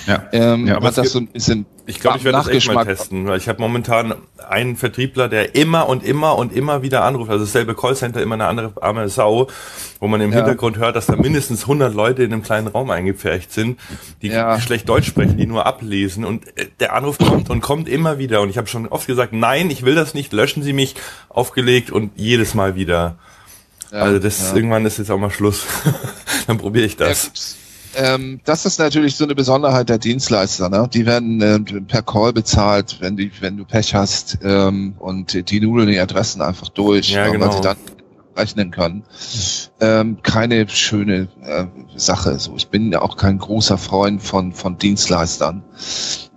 Speaker 2: ja. Ähm, ja aber das so ein bisschen ich glaube, ich werde das echt mal testen, weil ich habe momentan einen Vertriebler, der immer und immer und immer wieder anruft, also dasselbe Callcenter, immer eine andere arme Sau, wo man im ja. Hintergrund hört, dass da mindestens 100 Leute in einem kleinen Raum eingepfercht sind, die ja. schlecht Deutsch sprechen, die nur ablesen und äh, der Anruf kommt und kommt immer wieder und ich habe schon oft gesagt, nein, ich will das nicht, löschen Sie mich, aufgelegt und jedes Mal wieder. Ja, also das irgendwann ist jetzt auch mal Schluss. Dann probiere ich das.
Speaker 4: Ähm, das ist natürlich so eine Besonderheit der Dienstleister. Ne? Die werden äh, per Call bezahlt, wenn, die, wenn du Pech hast ähm, und die nudeln die Adressen einfach durch, ja, genau. weil sie dann rechnen können. Ähm, keine schöne äh, Sache. So, ich bin ja auch kein großer Freund von von Dienstleistern.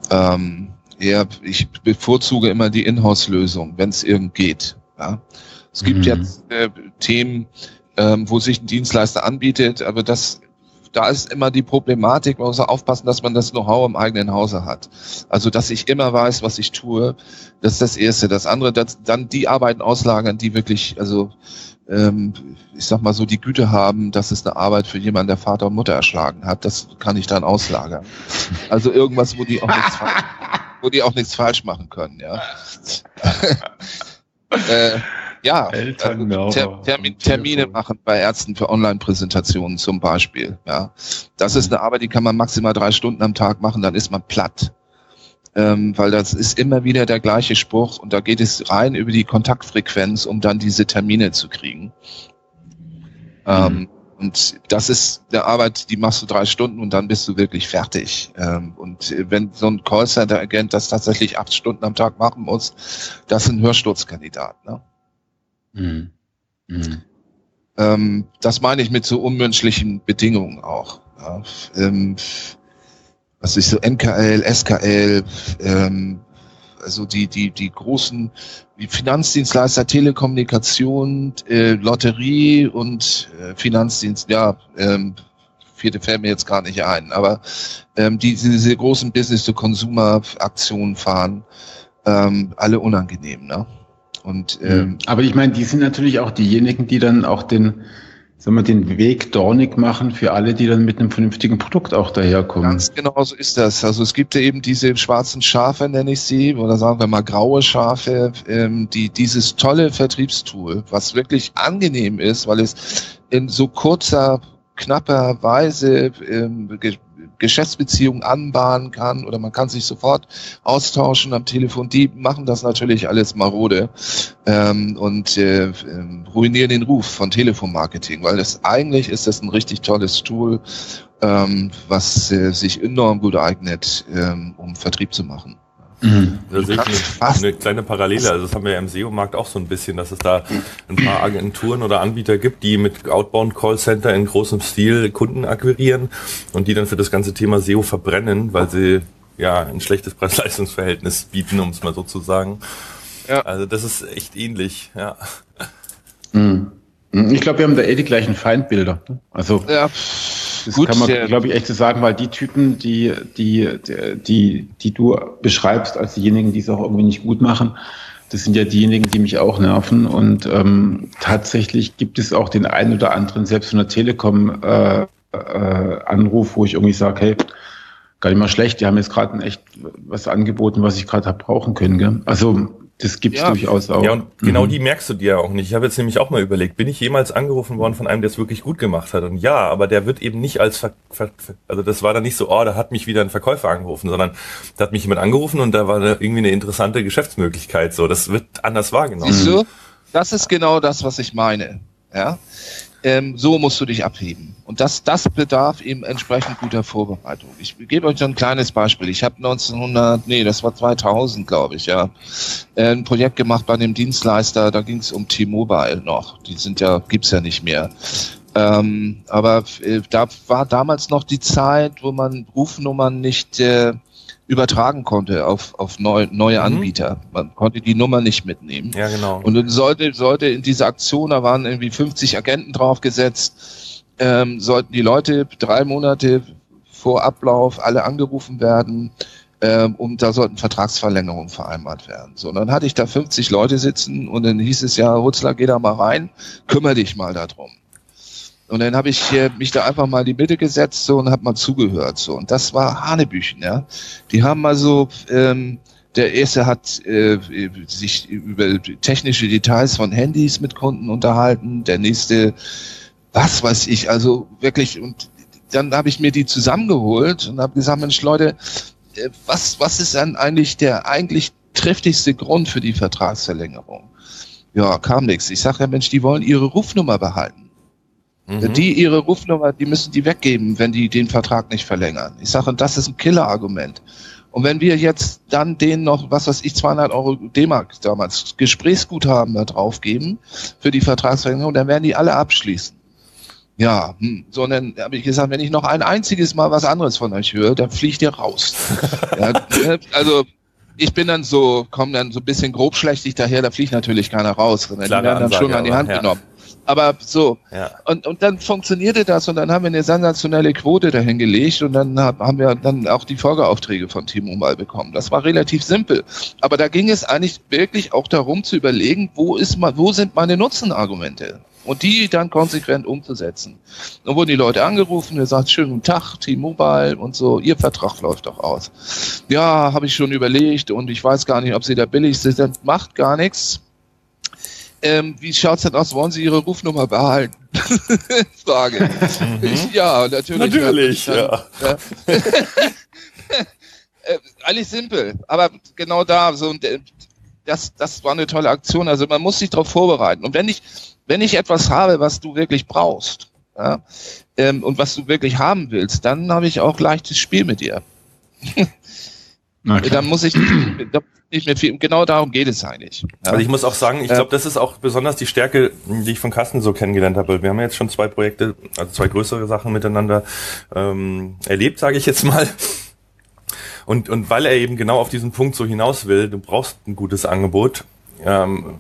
Speaker 4: Ähm, eher, ich bevorzuge immer die Inhouse-Lösung, wenn es irgend geht. Ja? Es gibt mhm. jetzt äh, Themen, ähm, wo sich ein Dienstleister anbietet, aber das da ist immer die Problematik, man muss aufpassen, dass man das Know-how im eigenen Hause hat. Also, dass ich immer weiß, was ich tue, das ist das Erste. Das andere, dass dann die Arbeiten auslagern, die wirklich, also ähm, ich sag mal so, die Güte haben, dass es eine Arbeit für jemanden, der Vater und Mutter erschlagen hat, das kann ich dann auslagern. Also irgendwas, wo die auch nichts, wo die auch nichts falsch machen können, ja. äh, ja, also Ter Termin, Termine machen bei Ärzten für Online-Präsentationen zum Beispiel. Ja, das ist eine Arbeit, die kann man maximal drei Stunden am Tag machen, dann ist man platt. Ähm, weil das ist immer wieder der gleiche Spruch und da geht es rein über die Kontaktfrequenz, um dann diese Termine zu kriegen. Ähm, mhm. Und das ist eine Arbeit, die machst du drei Stunden und dann bist du wirklich fertig. Ähm, und wenn so ein Callcenter-Agent das tatsächlich acht Stunden am Tag machen muss, das ist ein Hörsturzkandidat. Ne? Mhm. Mhm. Ähm, das meine ich mit so unmenschlichen Bedingungen auch. Ja. Ähm, was ist so NKL, SKL, ähm, also die, die, die großen die Finanzdienstleister, Telekommunikation, äh, Lotterie und äh, Finanzdienst, ja, ähm, vierte fällt mir jetzt gar nicht ein, aber ähm, die, diese großen Business-to-Consumer-Aktionen fahren, ähm, alle unangenehm, ne? Und,
Speaker 3: ähm, Aber ich meine, die sind natürlich auch diejenigen, die dann auch den, soll man den Weg dornig machen für alle, die dann mit einem vernünftigen Produkt auch daherkommen.
Speaker 4: Ganz genau so ist das. Also es gibt ja eben diese schwarzen Schafe, nenne ich sie, oder sagen wir mal graue Schafe, ähm, die dieses tolle Vertriebstool, was wirklich angenehm ist, weil es in so kurzer, knapper Weise ähm, Geschäftsbeziehungen anbahnen kann oder man kann sich sofort austauschen am Telefon. Die machen das natürlich alles marode ähm, und äh, äh, ruinieren den Ruf von Telefonmarketing, weil das eigentlich ist das ein richtig tolles Tool, ähm, was äh, sich enorm gut eignet, ähm, um Vertrieb zu machen.
Speaker 2: Mhm. Da sehe ich eine, eine, kleine Parallele. Also das haben wir ja im SEO-Markt auch so ein bisschen, dass es da ein paar Agenturen oder Anbieter gibt, die mit Outbound Callcenter in großem Stil Kunden akquirieren und die dann für das ganze Thema SEO verbrennen, weil sie ja ein schlechtes Preis-Leistungs-Verhältnis bieten, um es mal so zu sagen. Ja. Also das ist echt ähnlich, ja.
Speaker 3: Mhm. Ich glaube, wir haben da eh die gleichen Feindbilder. Also ja. Das Gut, kann man, glaube ich, echt so sagen, weil die Typen, die, die, die, die du beschreibst als diejenigen, die es auch irgendwie nicht gut machen, das sind ja diejenigen, die mich auch nerven. Und ähm, tatsächlich gibt es auch den einen oder anderen, selbst von der Telekom, äh, äh, Anruf, wo ich irgendwie sage, hey, gar nicht mal schlecht, die haben jetzt gerade echt was angeboten, was ich gerade habe brauchen können. Gell? Also das gibt's ja. durchaus auch.
Speaker 2: Ja, und genau mhm. die merkst du dir auch nicht. Ich habe jetzt nämlich auch mal überlegt, bin ich jemals angerufen worden von einem, der es wirklich gut gemacht hat? Und ja, aber der wird eben nicht als, Ver Ver also das war dann nicht so, oh, da hat mich wieder ein Verkäufer angerufen, sondern da hat mich jemand angerufen und da war eine, irgendwie eine interessante Geschäftsmöglichkeit. So, das wird anders wahrgenommen.
Speaker 4: Siehst du? Das ist genau das, was ich meine. Ja, ähm, so musst du dich abheben. Und das, das bedarf eben entsprechend guter Vorbereitung. Ich gebe euch ein kleines Beispiel. Ich habe 1900, nee, das war 2000, glaube ich, ja, äh, ein Projekt gemacht bei einem Dienstleister. Da ging es um T-Mobile noch. Die sind ja, gibt's ja nicht mehr. Ähm, aber äh, da war damals noch die Zeit, wo man Rufnummern nicht äh, übertragen konnte auf, auf neu, neue mhm. Anbieter. Man konnte die Nummer nicht mitnehmen.
Speaker 2: Ja, genau.
Speaker 4: Und dann sollte, sollte in dieser Aktion, da waren irgendwie 50 Agenten draufgesetzt, ähm, sollten die Leute drei Monate vor Ablauf alle angerufen werden, ähm, und da sollten Vertragsverlängerungen vereinbart werden. So, und dann hatte ich da 50 Leute sitzen und dann hieß es ja, Hutzler, geh da mal rein, kümmere dich mal darum. Und dann habe ich äh, mich da einfach mal in die Mitte gesetzt so, und habe mal zugehört. So. Und das war Hanebüchen, ja. Die haben also, ähm, der erste hat äh, sich über technische Details von Handys mit Kunden unterhalten, der nächste, was weiß ich, also wirklich, und dann habe ich mir die zusammengeholt und habe gesagt, Mensch, Leute, äh, was, was ist dann eigentlich der eigentlich triftigste Grund für die Vertragsverlängerung? Ja, kam nichts. Ich sage ja, Mensch, die wollen ihre Rufnummer behalten. Mhm. Die ihre Rufnummer, die müssen die weggeben, wenn die den Vertrag nicht verlängern. Ich sage, das ist ein Killer-Argument. Und wenn wir jetzt dann denen noch, was weiß ich, 200 Euro D-Mark damals Gesprächsguthaben da draufgeben für die Vertragsverlängerung, dann werden die alle abschließen. Ja, hm. so dann habe ich gesagt, wenn ich noch ein einziges Mal was anderes von euch höre, dann fliegt ihr raus. ja, ne, also ich bin dann so, komme dann so ein bisschen grobschlächtig daher, da fliegt natürlich keiner raus, sondern die werden dann schon an die Hand ja. genommen. Aber so. Ja. Und, und dann funktionierte das und dann haben wir eine sensationelle Quote dahingelegt und dann haben wir dann auch die Folgeaufträge von Timo mal bekommen. Das war relativ simpel. Aber da ging es eigentlich wirklich auch darum zu überlegen, wo ist wo sind meine Nutzenargumente? Und die dann konsequent umzusetzen. Dann wurden die Leute angerufen, der sagt, schönen guten Tag, T-Mobile und so, Ihr Vertrag läuft doch aus. Ja, habe ich schon überlegt und ich weiß gar nicht, ob Sie da billig sind. Macht gar nichts ähm, wie schaut's denn aus? Wollen Sie Ihre Rufnummer behalten? Frage. Mhm. Ja, natürlich.
Speaker 2: Natürlich, dann, ja. ja.
Speaker 4: äh, alles simpel, aber genau da, so, äh, das, das war eine tolle Aktion. Also man muss sich darauf vorbereiten. Und wenn ich, wenn ich etwas habe, was du wirklich brauchst, ja, ähm, und was du wirklich haben willst, dann habe ich auch leichtes Spiel mit dir. dann muss ich, nicht mehr viel. Genau darum geht es eigentlich.
Speaker 2: Ja. Also ich muss auch sagen, ich glaube, das ist auch besonders die Stärke, die ich von Carsten so kennengelernt habe. Wir haben jetzt schon zwei Projekte, also zwei größere Sachen miteinander ähm, erlebt, sage ich jetzt mal. Und, und weil er eben genau auf diesen Punkt so hinaus will, du brauchst ein gutes Angebot, ähm,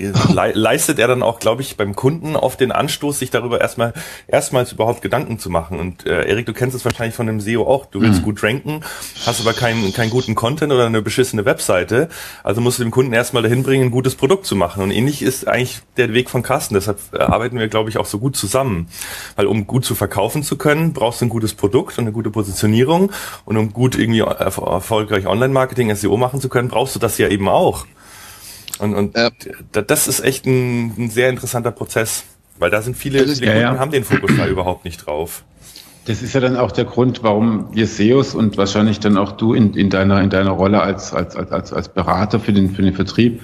Speaker 2: le leistet er dann auch, glaube ich, beim Kunden oft den Anstoß, sich darüber erstmal erstmals überhaupt Gedanken zu machen. Und äh, Erik, du kennst es wahrscheinlich von dem SEO auch. Du willst mhm. gut ranken, hast aber keinen keinen guten Content oder eine beschissene Webseite. Also musst du dem Kunden erstmal dahin bringen, ein gutes Produkt zu machen. Und ähnlich ist eigentlich der Weg von Carsten. Deshalb äh, arbeiten wir, glaube ich, auch so gut zusammen. Weil um gut zu verkaufen zu können, brauchst du ein gutes Produkt und eine gute Positionierung. Und um gut irgendwie erfolgreich Online-Marketing, SEO machen zu können, brauchst du das ja eben auch. Und, und ja. das ist echt ein, ein, sehr interessanter Prozess, weil da sind viele, viele ja, Kunden ja. haben den Fokus da überhaupt nicht drauf.
Speaker 3: Das ist ja dann auch der Grund, warum wir SEOs und wahrscheinlich dann auch du in, in deiner in deiner Rolle als als als als Berater für den für den Vertrieb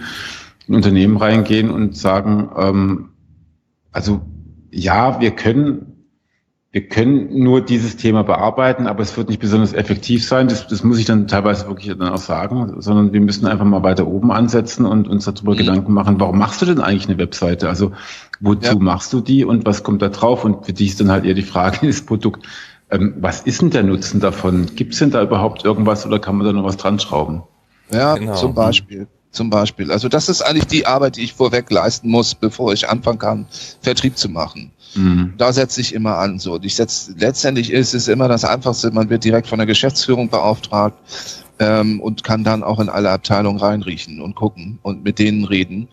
Speaker 3: in Unternehmen reingehen und sagen, ähm, also ja, wir können wir können nur dieses Thema bearbeiten, aber es wird nicht besonders effektiv sein. Das, das muss ich dann teilweise wirklich dann auch sagen, sondern wir müssen einfach mal weiter oben ansetzen und uns darüber mhm. Gedanken machen, warum machst du denn eigentlich eine Webseite? Also wozu ja. machst du die und was kommt da drauf? Und für dich ist dann halt eher die Frage, das Produkt, ähm, was ist denn der Nutzen davon? Gibt es denn da überhaupt irgendwas oder kann man da noch was dran schrauben?
Speaker 4: Ja, genau. zum Beispiel. Zum Beispiel. Also das ist eigentlich die Arbeit, die ich vorweg leisten muss, bevor ich anfangen kann, Vertrieb zu machen. Mhm. Da setze ich immer an. So, ich setz, letztendlich ist es immer das Einfachste. Man wird direkt von der Geschäftsführung beauftragt ähm, und kann dann auch in alle Abteilungen reinriechen und gucken und mit denen reden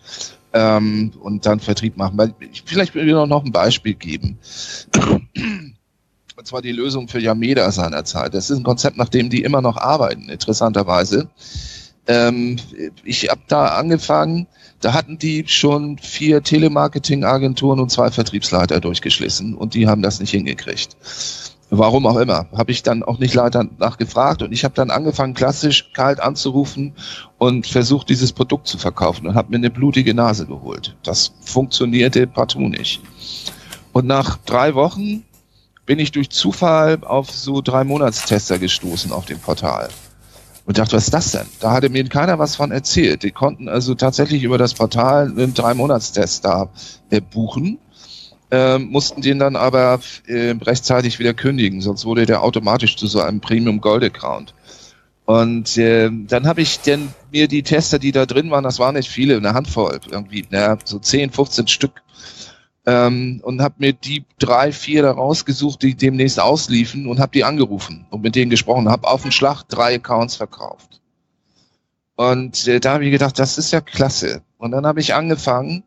Speaker 4: ähm, und dann Vertrieb machen. Vielleicht will ich noch ein Beispiel geben. Und zwar die Lösung für Yameda seinerzeit. Das ist ein Konzept, nach dem die immer noch arbeiten, interessanterweise. Ähm, ich habe da angefangen, da hatten die schon vier Telemarketing-Agenturen und zwei Vertriebsleiter durchgeschlissen und die haben das nicht hingekriegt. Warum auch immer. Habe ich dann auch nicht leider nachgefragt und ich habe dann angefangen, klassisch kalt anzurufen und versucht, dieses Produkt zu verkaufen und habe mir eine blutige Nase geholt. Das funktionierte partout nicht. Und nach drei Wochen bin ich durch Zufall auf so drei Monatstester gestoßen auf dem Portal und dachte, was ist das denn? Da hatte mir keiner was von erzählt. Die konnten also tatsächlich über das Portal einen Drei-Monats-Test da äh, buchen, äh, mussten den dann aber äh, rechtzeitig wieder kündigen, sonst wurde der automatisch zu so einem Premium Gold Account. Und äh, dann habe ich denn mir die Tester, die da drin waren, das waren nicht viele, eine Handvoll, irgendwie, naja, so 10, 15 Stück ähm, und habe mir die drei, vier da rausgesucht, die demnächst ausliefen und habe die angerufen und mit denen gesprochen, habe auf den Schlag drei Accounts verkauft. Und äh, da habe ich gedacht, das ist ja klasse. Und dann habe ich angefangen,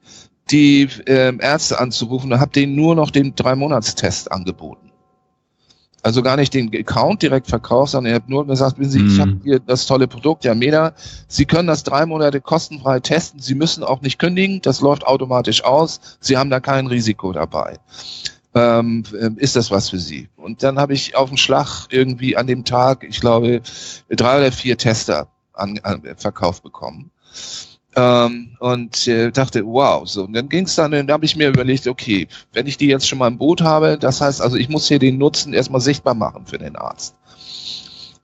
Speaker 4: die äh, Ärzte anzurufen und habe denen nur noch den Drei-Monats-Test angeboten. Also gar nicht den Account direkt verkauft, sondern er hat nur gesagt, Sie, mm. ich habe mhm. hier das tolle Produkt, ja Meda, Sie können das drei Monate kostenfrei testen, Sie müssen auch nicht kündigen, das läuft automatisch aus, Sie haben da kein Risiko dabei. Ähm, äh, ist das was für Sie? Und dann habe ich auf den Schlag irgendwie an dem Tag, ich glaube, drei oder vier Tester an, an, verkauft bekommen. Ähm, und äh, dachte, wow, so. Und dann ging es dann, dann habe ich mir überlegt, okay, wenn ich die jetzt schon mal im Boot habe, das heißt also, ich muss hier den Nutzen erstmal sichtbar machen für den Arzt.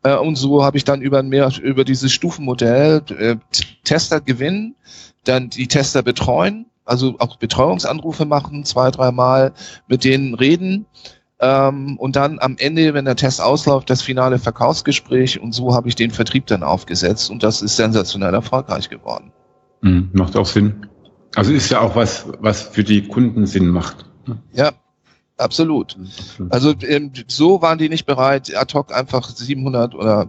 Speaker 4: Äh, und so habe ich dann über mehr über dieses Stufenmodell äh, Tester gewinnen, dann die Tester betreuen, also auch Betreuungsanrufe machen, zwei, dreimal mit denen reden. Ähm, und dann am Ende, wenn der Test ausläuft, das finale Verkaufsgespräch und so habe ich den Vertrieb dann aufgesetzt und das ist sensationell erfolgreich geworden.
Speaker 3: Mhm, macht auch Sinn. Also ist ja auch was, was für die Kunden Sinn macht.
Speaker 4: Ja, absolut. Also ähm, so waren die nicht bereit, ad hoc einfach 700 oder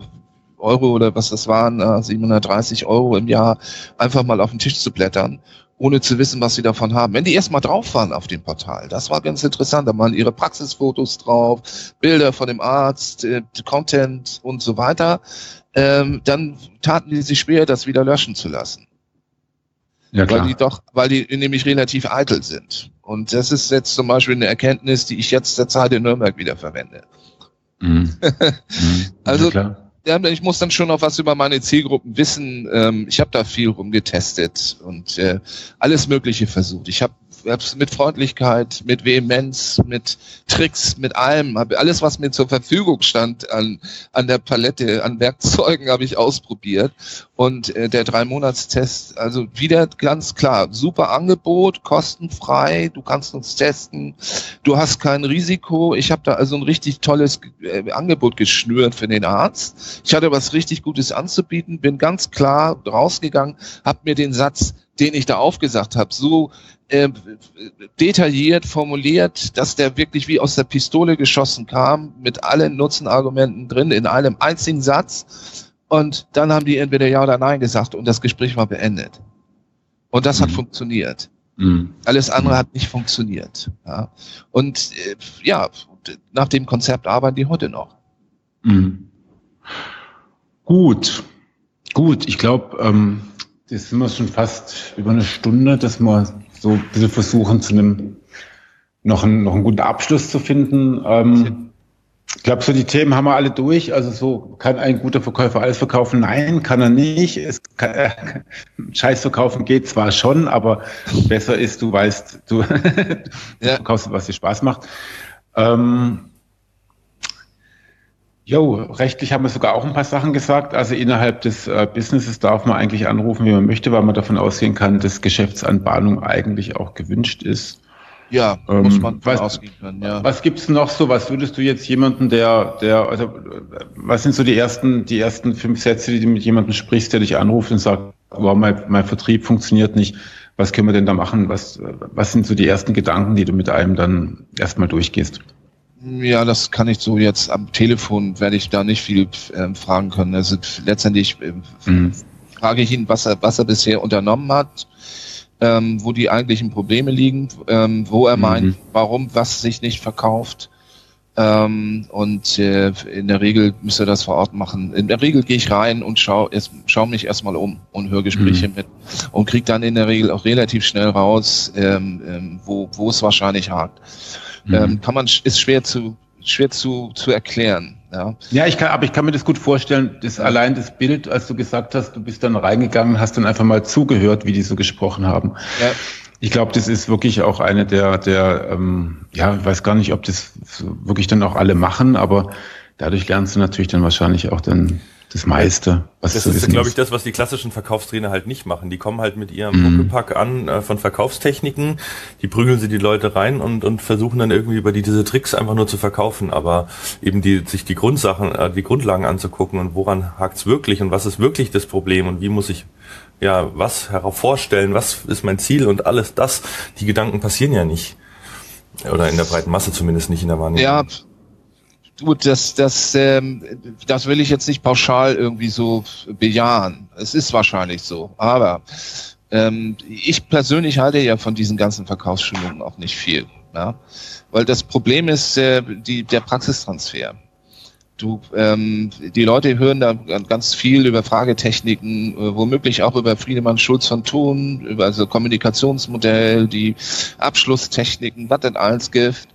Speaker 4: Euro oder was das waren, äh, 730 Euro im Jahr einfach mal auf den Tisch zu blättern, ohne zu wissen, was sie davon haben. Wenn die erstmal drauf waren auf dem Portal, das war ganz interessant, da waren ihre Praxisfotos drauf, Bilder von dem Arzt, äh, Content und so weiter, ähm, dann taten die sich schwer, das wieder löschen zu lassen. Ja, klar. Weil die doch, weil die nämlich relativ eitel sind. Und das ist jetzt zum Beispiel eine Erkenntnis, die ich jetzt der Zeit in Nürnberg wieder verwende. Mhm. mhm. also, ja, ich muss dann schon noch was über meine Zielgruppen wissen. Ähm, ich habe da viel rumgetestet und äh, alles Mögliche versucht. Ich habe mit Freundlichkeit, mit Vehemenz, mit Tricks, mit allem, habe alles, was mir zur Verfügung stand an, an der Palette, an Werkzeugen, habe ich ausprobiert. Und äh, der Drei-Monats-Test, also wieder ganz klar, super Angebot, kostenfrei, du kannst uns testen, du hast kein Risiko. Ich habe da also ein richtig tolles äh, Angebot geschnürt für den Arzt. Ich hatte was richtig Gutes anzubieten, bin ganz klar rausgegangen, habe mir den Satz den ich da aufgesagt habe, so äh, detailliert formuliert, dass der wirklich wie aus der Pistole geschossen kam, mit allen Nutzenargumenten drin, in einem einzigen Satz. Und dann haben die entweder Ja oder Nein gesagt und das Gespräch war beendet. Und das mhm. hat funktioniert. Mhm. Alles andere hat nicht funktioniert. Ja. Und äh, ja, nach dem Konzept arbeiten die heute noch.
Speaker 3: Mhm. Gut, gut. Ich glaube, ähm, das sind wir schon fast über eine Stunde, dass wir so ein bisschen versuchen, zu einem noch einen, noch einen guten Abschluss zu finden. Ähm, ich glaube, so die Themen haben wir alle durch. Also so kann ein guter Verkäufer alles verkaufen? Nein, kann er nicht. Es kann, äh, Scheiß verkaufen geht zwar schon, aber besser ist, du weißt, du, ja. du verkaufst, was dir Spaß macht. Ähm, Jo, rechtlich haben wir sogar auch ein paar Sachen gesagt. Also innerhalb des äh, Businesses darf man eigentlich anrufen, wie man möchte, weil man davon ausgehen kann, dass Geschäftsanbahnung eigentlich auch gewünscht ist.
Speaker 4: Ja, ähm, muss man was, ausgehen können, ja.
Speaker 3: Was gibt's noch so? Was würdest du jetzt jemanden, der, der, also, was sind so die ersten, die ersten fünf Sätze, die du mit jemandem sprichst, der dich anruft und sagt, wow, mein, mein Vertrieb funktioniert nicht. Was können wir denn da machen? Was, was sind so die ersten Gedanken, die du mit einem dann erstmal durchgehst?
Speaker 4: Ja, das kann ich so jetzt am Telefon werde ich da nicht viel äh, fragen können. Also letztendlich äh, mhm. frage ich ihn, was er, was er bisher unternommen hat, ähm, wo die eigentlichen Probleme liegen, ähm, wo er mhm. meint, warum was sich nicht verkauft. Ähm, und äh, in der Regel müsste er das vor Ort machen. In der Regel gehe ich rein und schaue schau mich erstmal um und höre Gespräche mhm. mit und kriege dann in der Regel auch relativ schnell raus, ähm, ähm, wo, wo es wahrscheinlich hakt. Mhm. Ähm, kann man, ist schwer zu, schwer zu, zu erklären. Ja,
Speaker 3: ja ich kann, aber ich kann mir das gut vorstellen, dass allein das Bild, als du gesagt hast, du bist dann reingegangen, hast dann einfach mal zugehört, wie die so gesprochen haben. Ja. Ich glaube, das ist wirklich auch eine der, der, ähm, ja, ich weiß gar nicht, ob das wirklich dann auch alle machen, aber dadurch lernst du natürlich dann wahrscheinlich auch dann das meiste.
Speaker 2: Was das ist, glaube ich, das, was die klassischen Verkaufstrainer halt nicht machen. Die kommen halt mit ihrem mhm. Muckepack an äh, von Verkaufstechniken, die prügeln sie die Leute rein und, und versuchen dann irgendwie über die, diese Tricks einfach nur zu verkaufen, aber eben die, sich die Grundsachen, äh, die Grundlagen anzugucken und woran hakt's wirklich und was ist wirklich das Problem und wie muss ich ja was hervorstellen, was ist mein Ziel und alles das, die Gedanken passieren ja nicht. Oder in der breiten Masse zumindest nicht in der Wahrnehmung.
Speaker 4: Ja, gut, das, das, ähm, das will ich jetzt nicht pauschal irgendwie so bejahen. Es ist wahrscheinlich so. Aber ähm, ich persönlich halte ja von diesen ganzen Verkaufsschulungen auch nicht viel. Ja? Weil das Problem ist äh, die, der Praxistransfer. Du, ähm, die Leute hören da ganz viel über Fragetechniken, äh, womöglich auch über Friedemann Schulz von Thun, über also Kommunikationsmodell, die Abschlusstechniken, was denn alles gibt.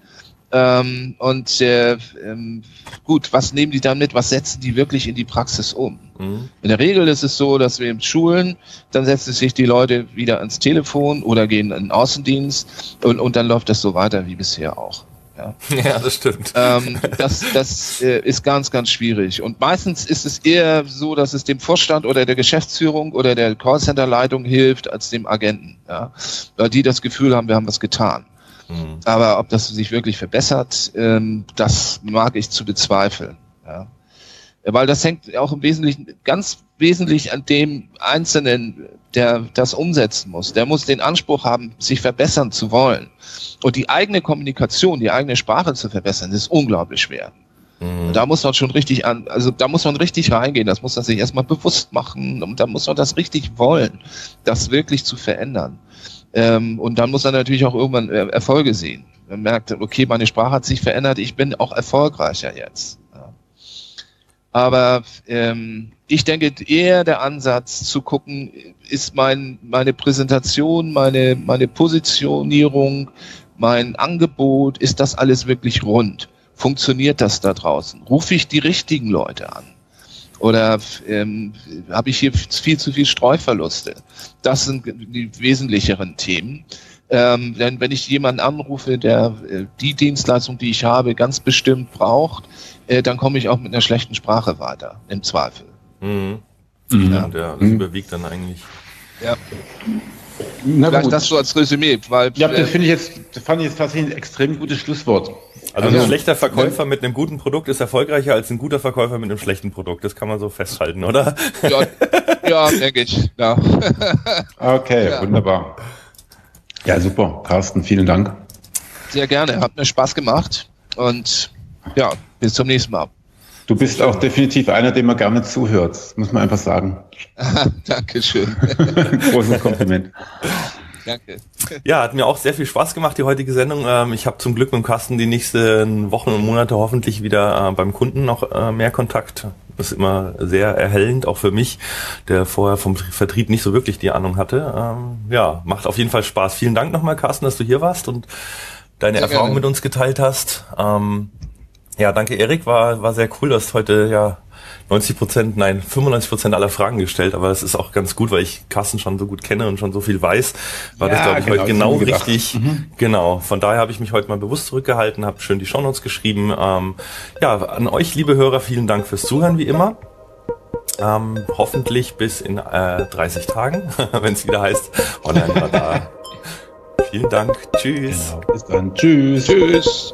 Speaker 4: Ähm, und äh, ähm, gut, was nehmen die dann mit? Was setzen die wirklich in die Praxis um? Mhm. In der Regel ist es so, dass wir in Schulen, dann setzen sich die Leute wieder ans Telefon oder gehen in den Außendienst und, und dann läuft das so weiter wie bisher auch.
Speaker 2: Ja, ja das stimmt.
Speaker 4: Ähm, das das äh, ist ganz, ganz schwierig. Und meistens ist es eher so, dass es dem Vorstand oder der Geschäftsführung oder der Callcenter-Leitung hilft als dem Agenten. Ja? Weil die das Gefühl haben, wir haben was getan. Mhm. Aber ob das sich wirklich verbessert, ähm, das mag ich zu bezweifeln. Ja. Weil das hängt auch im Wesentlichen, ganz wesentlich an dem Einzelnen, der das umsetzen muss. Der muss den Anspruch haben, sich verbessern zu wollen. Und die eigene Kommunikation, die eigene Sprache zu verbessern, ist unglaublich schwer. Mhm. Da muss man schon richtig an, also da muss man richtig reingehen, das muss man sich erstmal bewusst machen und da muss man das richtig wollen, das wirklich zu verändern. Ähm, und dann muss er natürlich auch irgendwann äh, Erfolge sehen. Man merkt, okay, meine Sprache hat sich verändert, ich bin auch erfolgreicher jetzt. Ja. Aber ähm, ich denke eher der Ansatz zu gucken, ist mein, meine Präsentation, meine, meine Positionierung, mein Angebot, ist das alles wirklich rund? Funktioniert das da draußen? Rufe ich die richtigen Leute an? Oder ähm, habe ich hier viel zu viel Streuverluste? Das sind die wesentlicheren Themen. Ähm, denn wenn ich jemanden anrufe, der äh, die Dienstleistung, die ich habe, ganz bestimmt braucht, äh, dann komme ich auch mit einer schlechten Sprache weiter, im Zweifel.
Speaker 2: Mhm. Mhm. Ja, das mhm. überwiegt dann eigentlich.
Speaker 4: Ja. Na Vielleicht gut. das so als Resümee.
Speaker 3: Weil, ja, das finde ich jetzt, das fand ich jetzt tatsächlich ein extrem gutes Schlusswort.
Speaker 2: Also, also ein schlechter Verkäufer mit einem guten Produkt ist erfolgreicher als ein guter Verkäufer mit einem schlechten Produkt. Das kann man so festhalten, oder?
Speaker 4: Ja, ja denke ich. Ja.
Speaker 3: Okay, ja. wunderbar. Ja, super. Carsten, vielen Dank.
Speaker 4: Sehr gerne. Hat mir Spaß gemacht. Und ja, bis zum nächsten Mal.
Speaker 3: Du bist auch definitiv einer, dem man gerne zuhört, muss man einfach sagen.
Speaker 4: Dankeschön.
Speaker 3: Großes Kompliment.
Speaker 2: Danke. Ja, hat mir auch sehr viel Spaß gemacht, die heutige Sendung. Ähm, ich habe zum Glück mit dem Carsten die nächsten Wochen und Monate hoffentlich wieder äh, beim Kunden noch äh, mehr Kontakt. Das ist immer sehr erhellend, auch für mich, der vorher vom Vertrieb nicht so wirklich die Ahnung hatte. Ähm, ja, macht auf jeden Fall Spaß. Vielen Dank nochmal, Carsten, dass du hier warst und deine sehr Erfahrung gerne. mit uns geteilt hast. Ja, danke Erik, war, war sehr cool, du hast heute ja 90 Prozent, nein, 95 Prozent aller Fragen gestellt, aber das ist auch ganz gut, weil ich Carsten schon so gut kenne und schon so viel weiß, war ja, das glaube ich genau, heute genau richtig. Mhm. Genau, von daher habe ich mich heute mal bewusst zurückgehalten, habe schön die Shownotes geschrieben. Ähm, ja, an euch, liebe Hörer, vielen Dank fürs Zuhören, wie immer. Ähm, hoffentlich bis in äh, 30 Tagen, wenn es wieder heißt Online-Radar. vielen Dank, tschüss.
Speaker 3: Genau, bis dann, tschüss. Tschüss.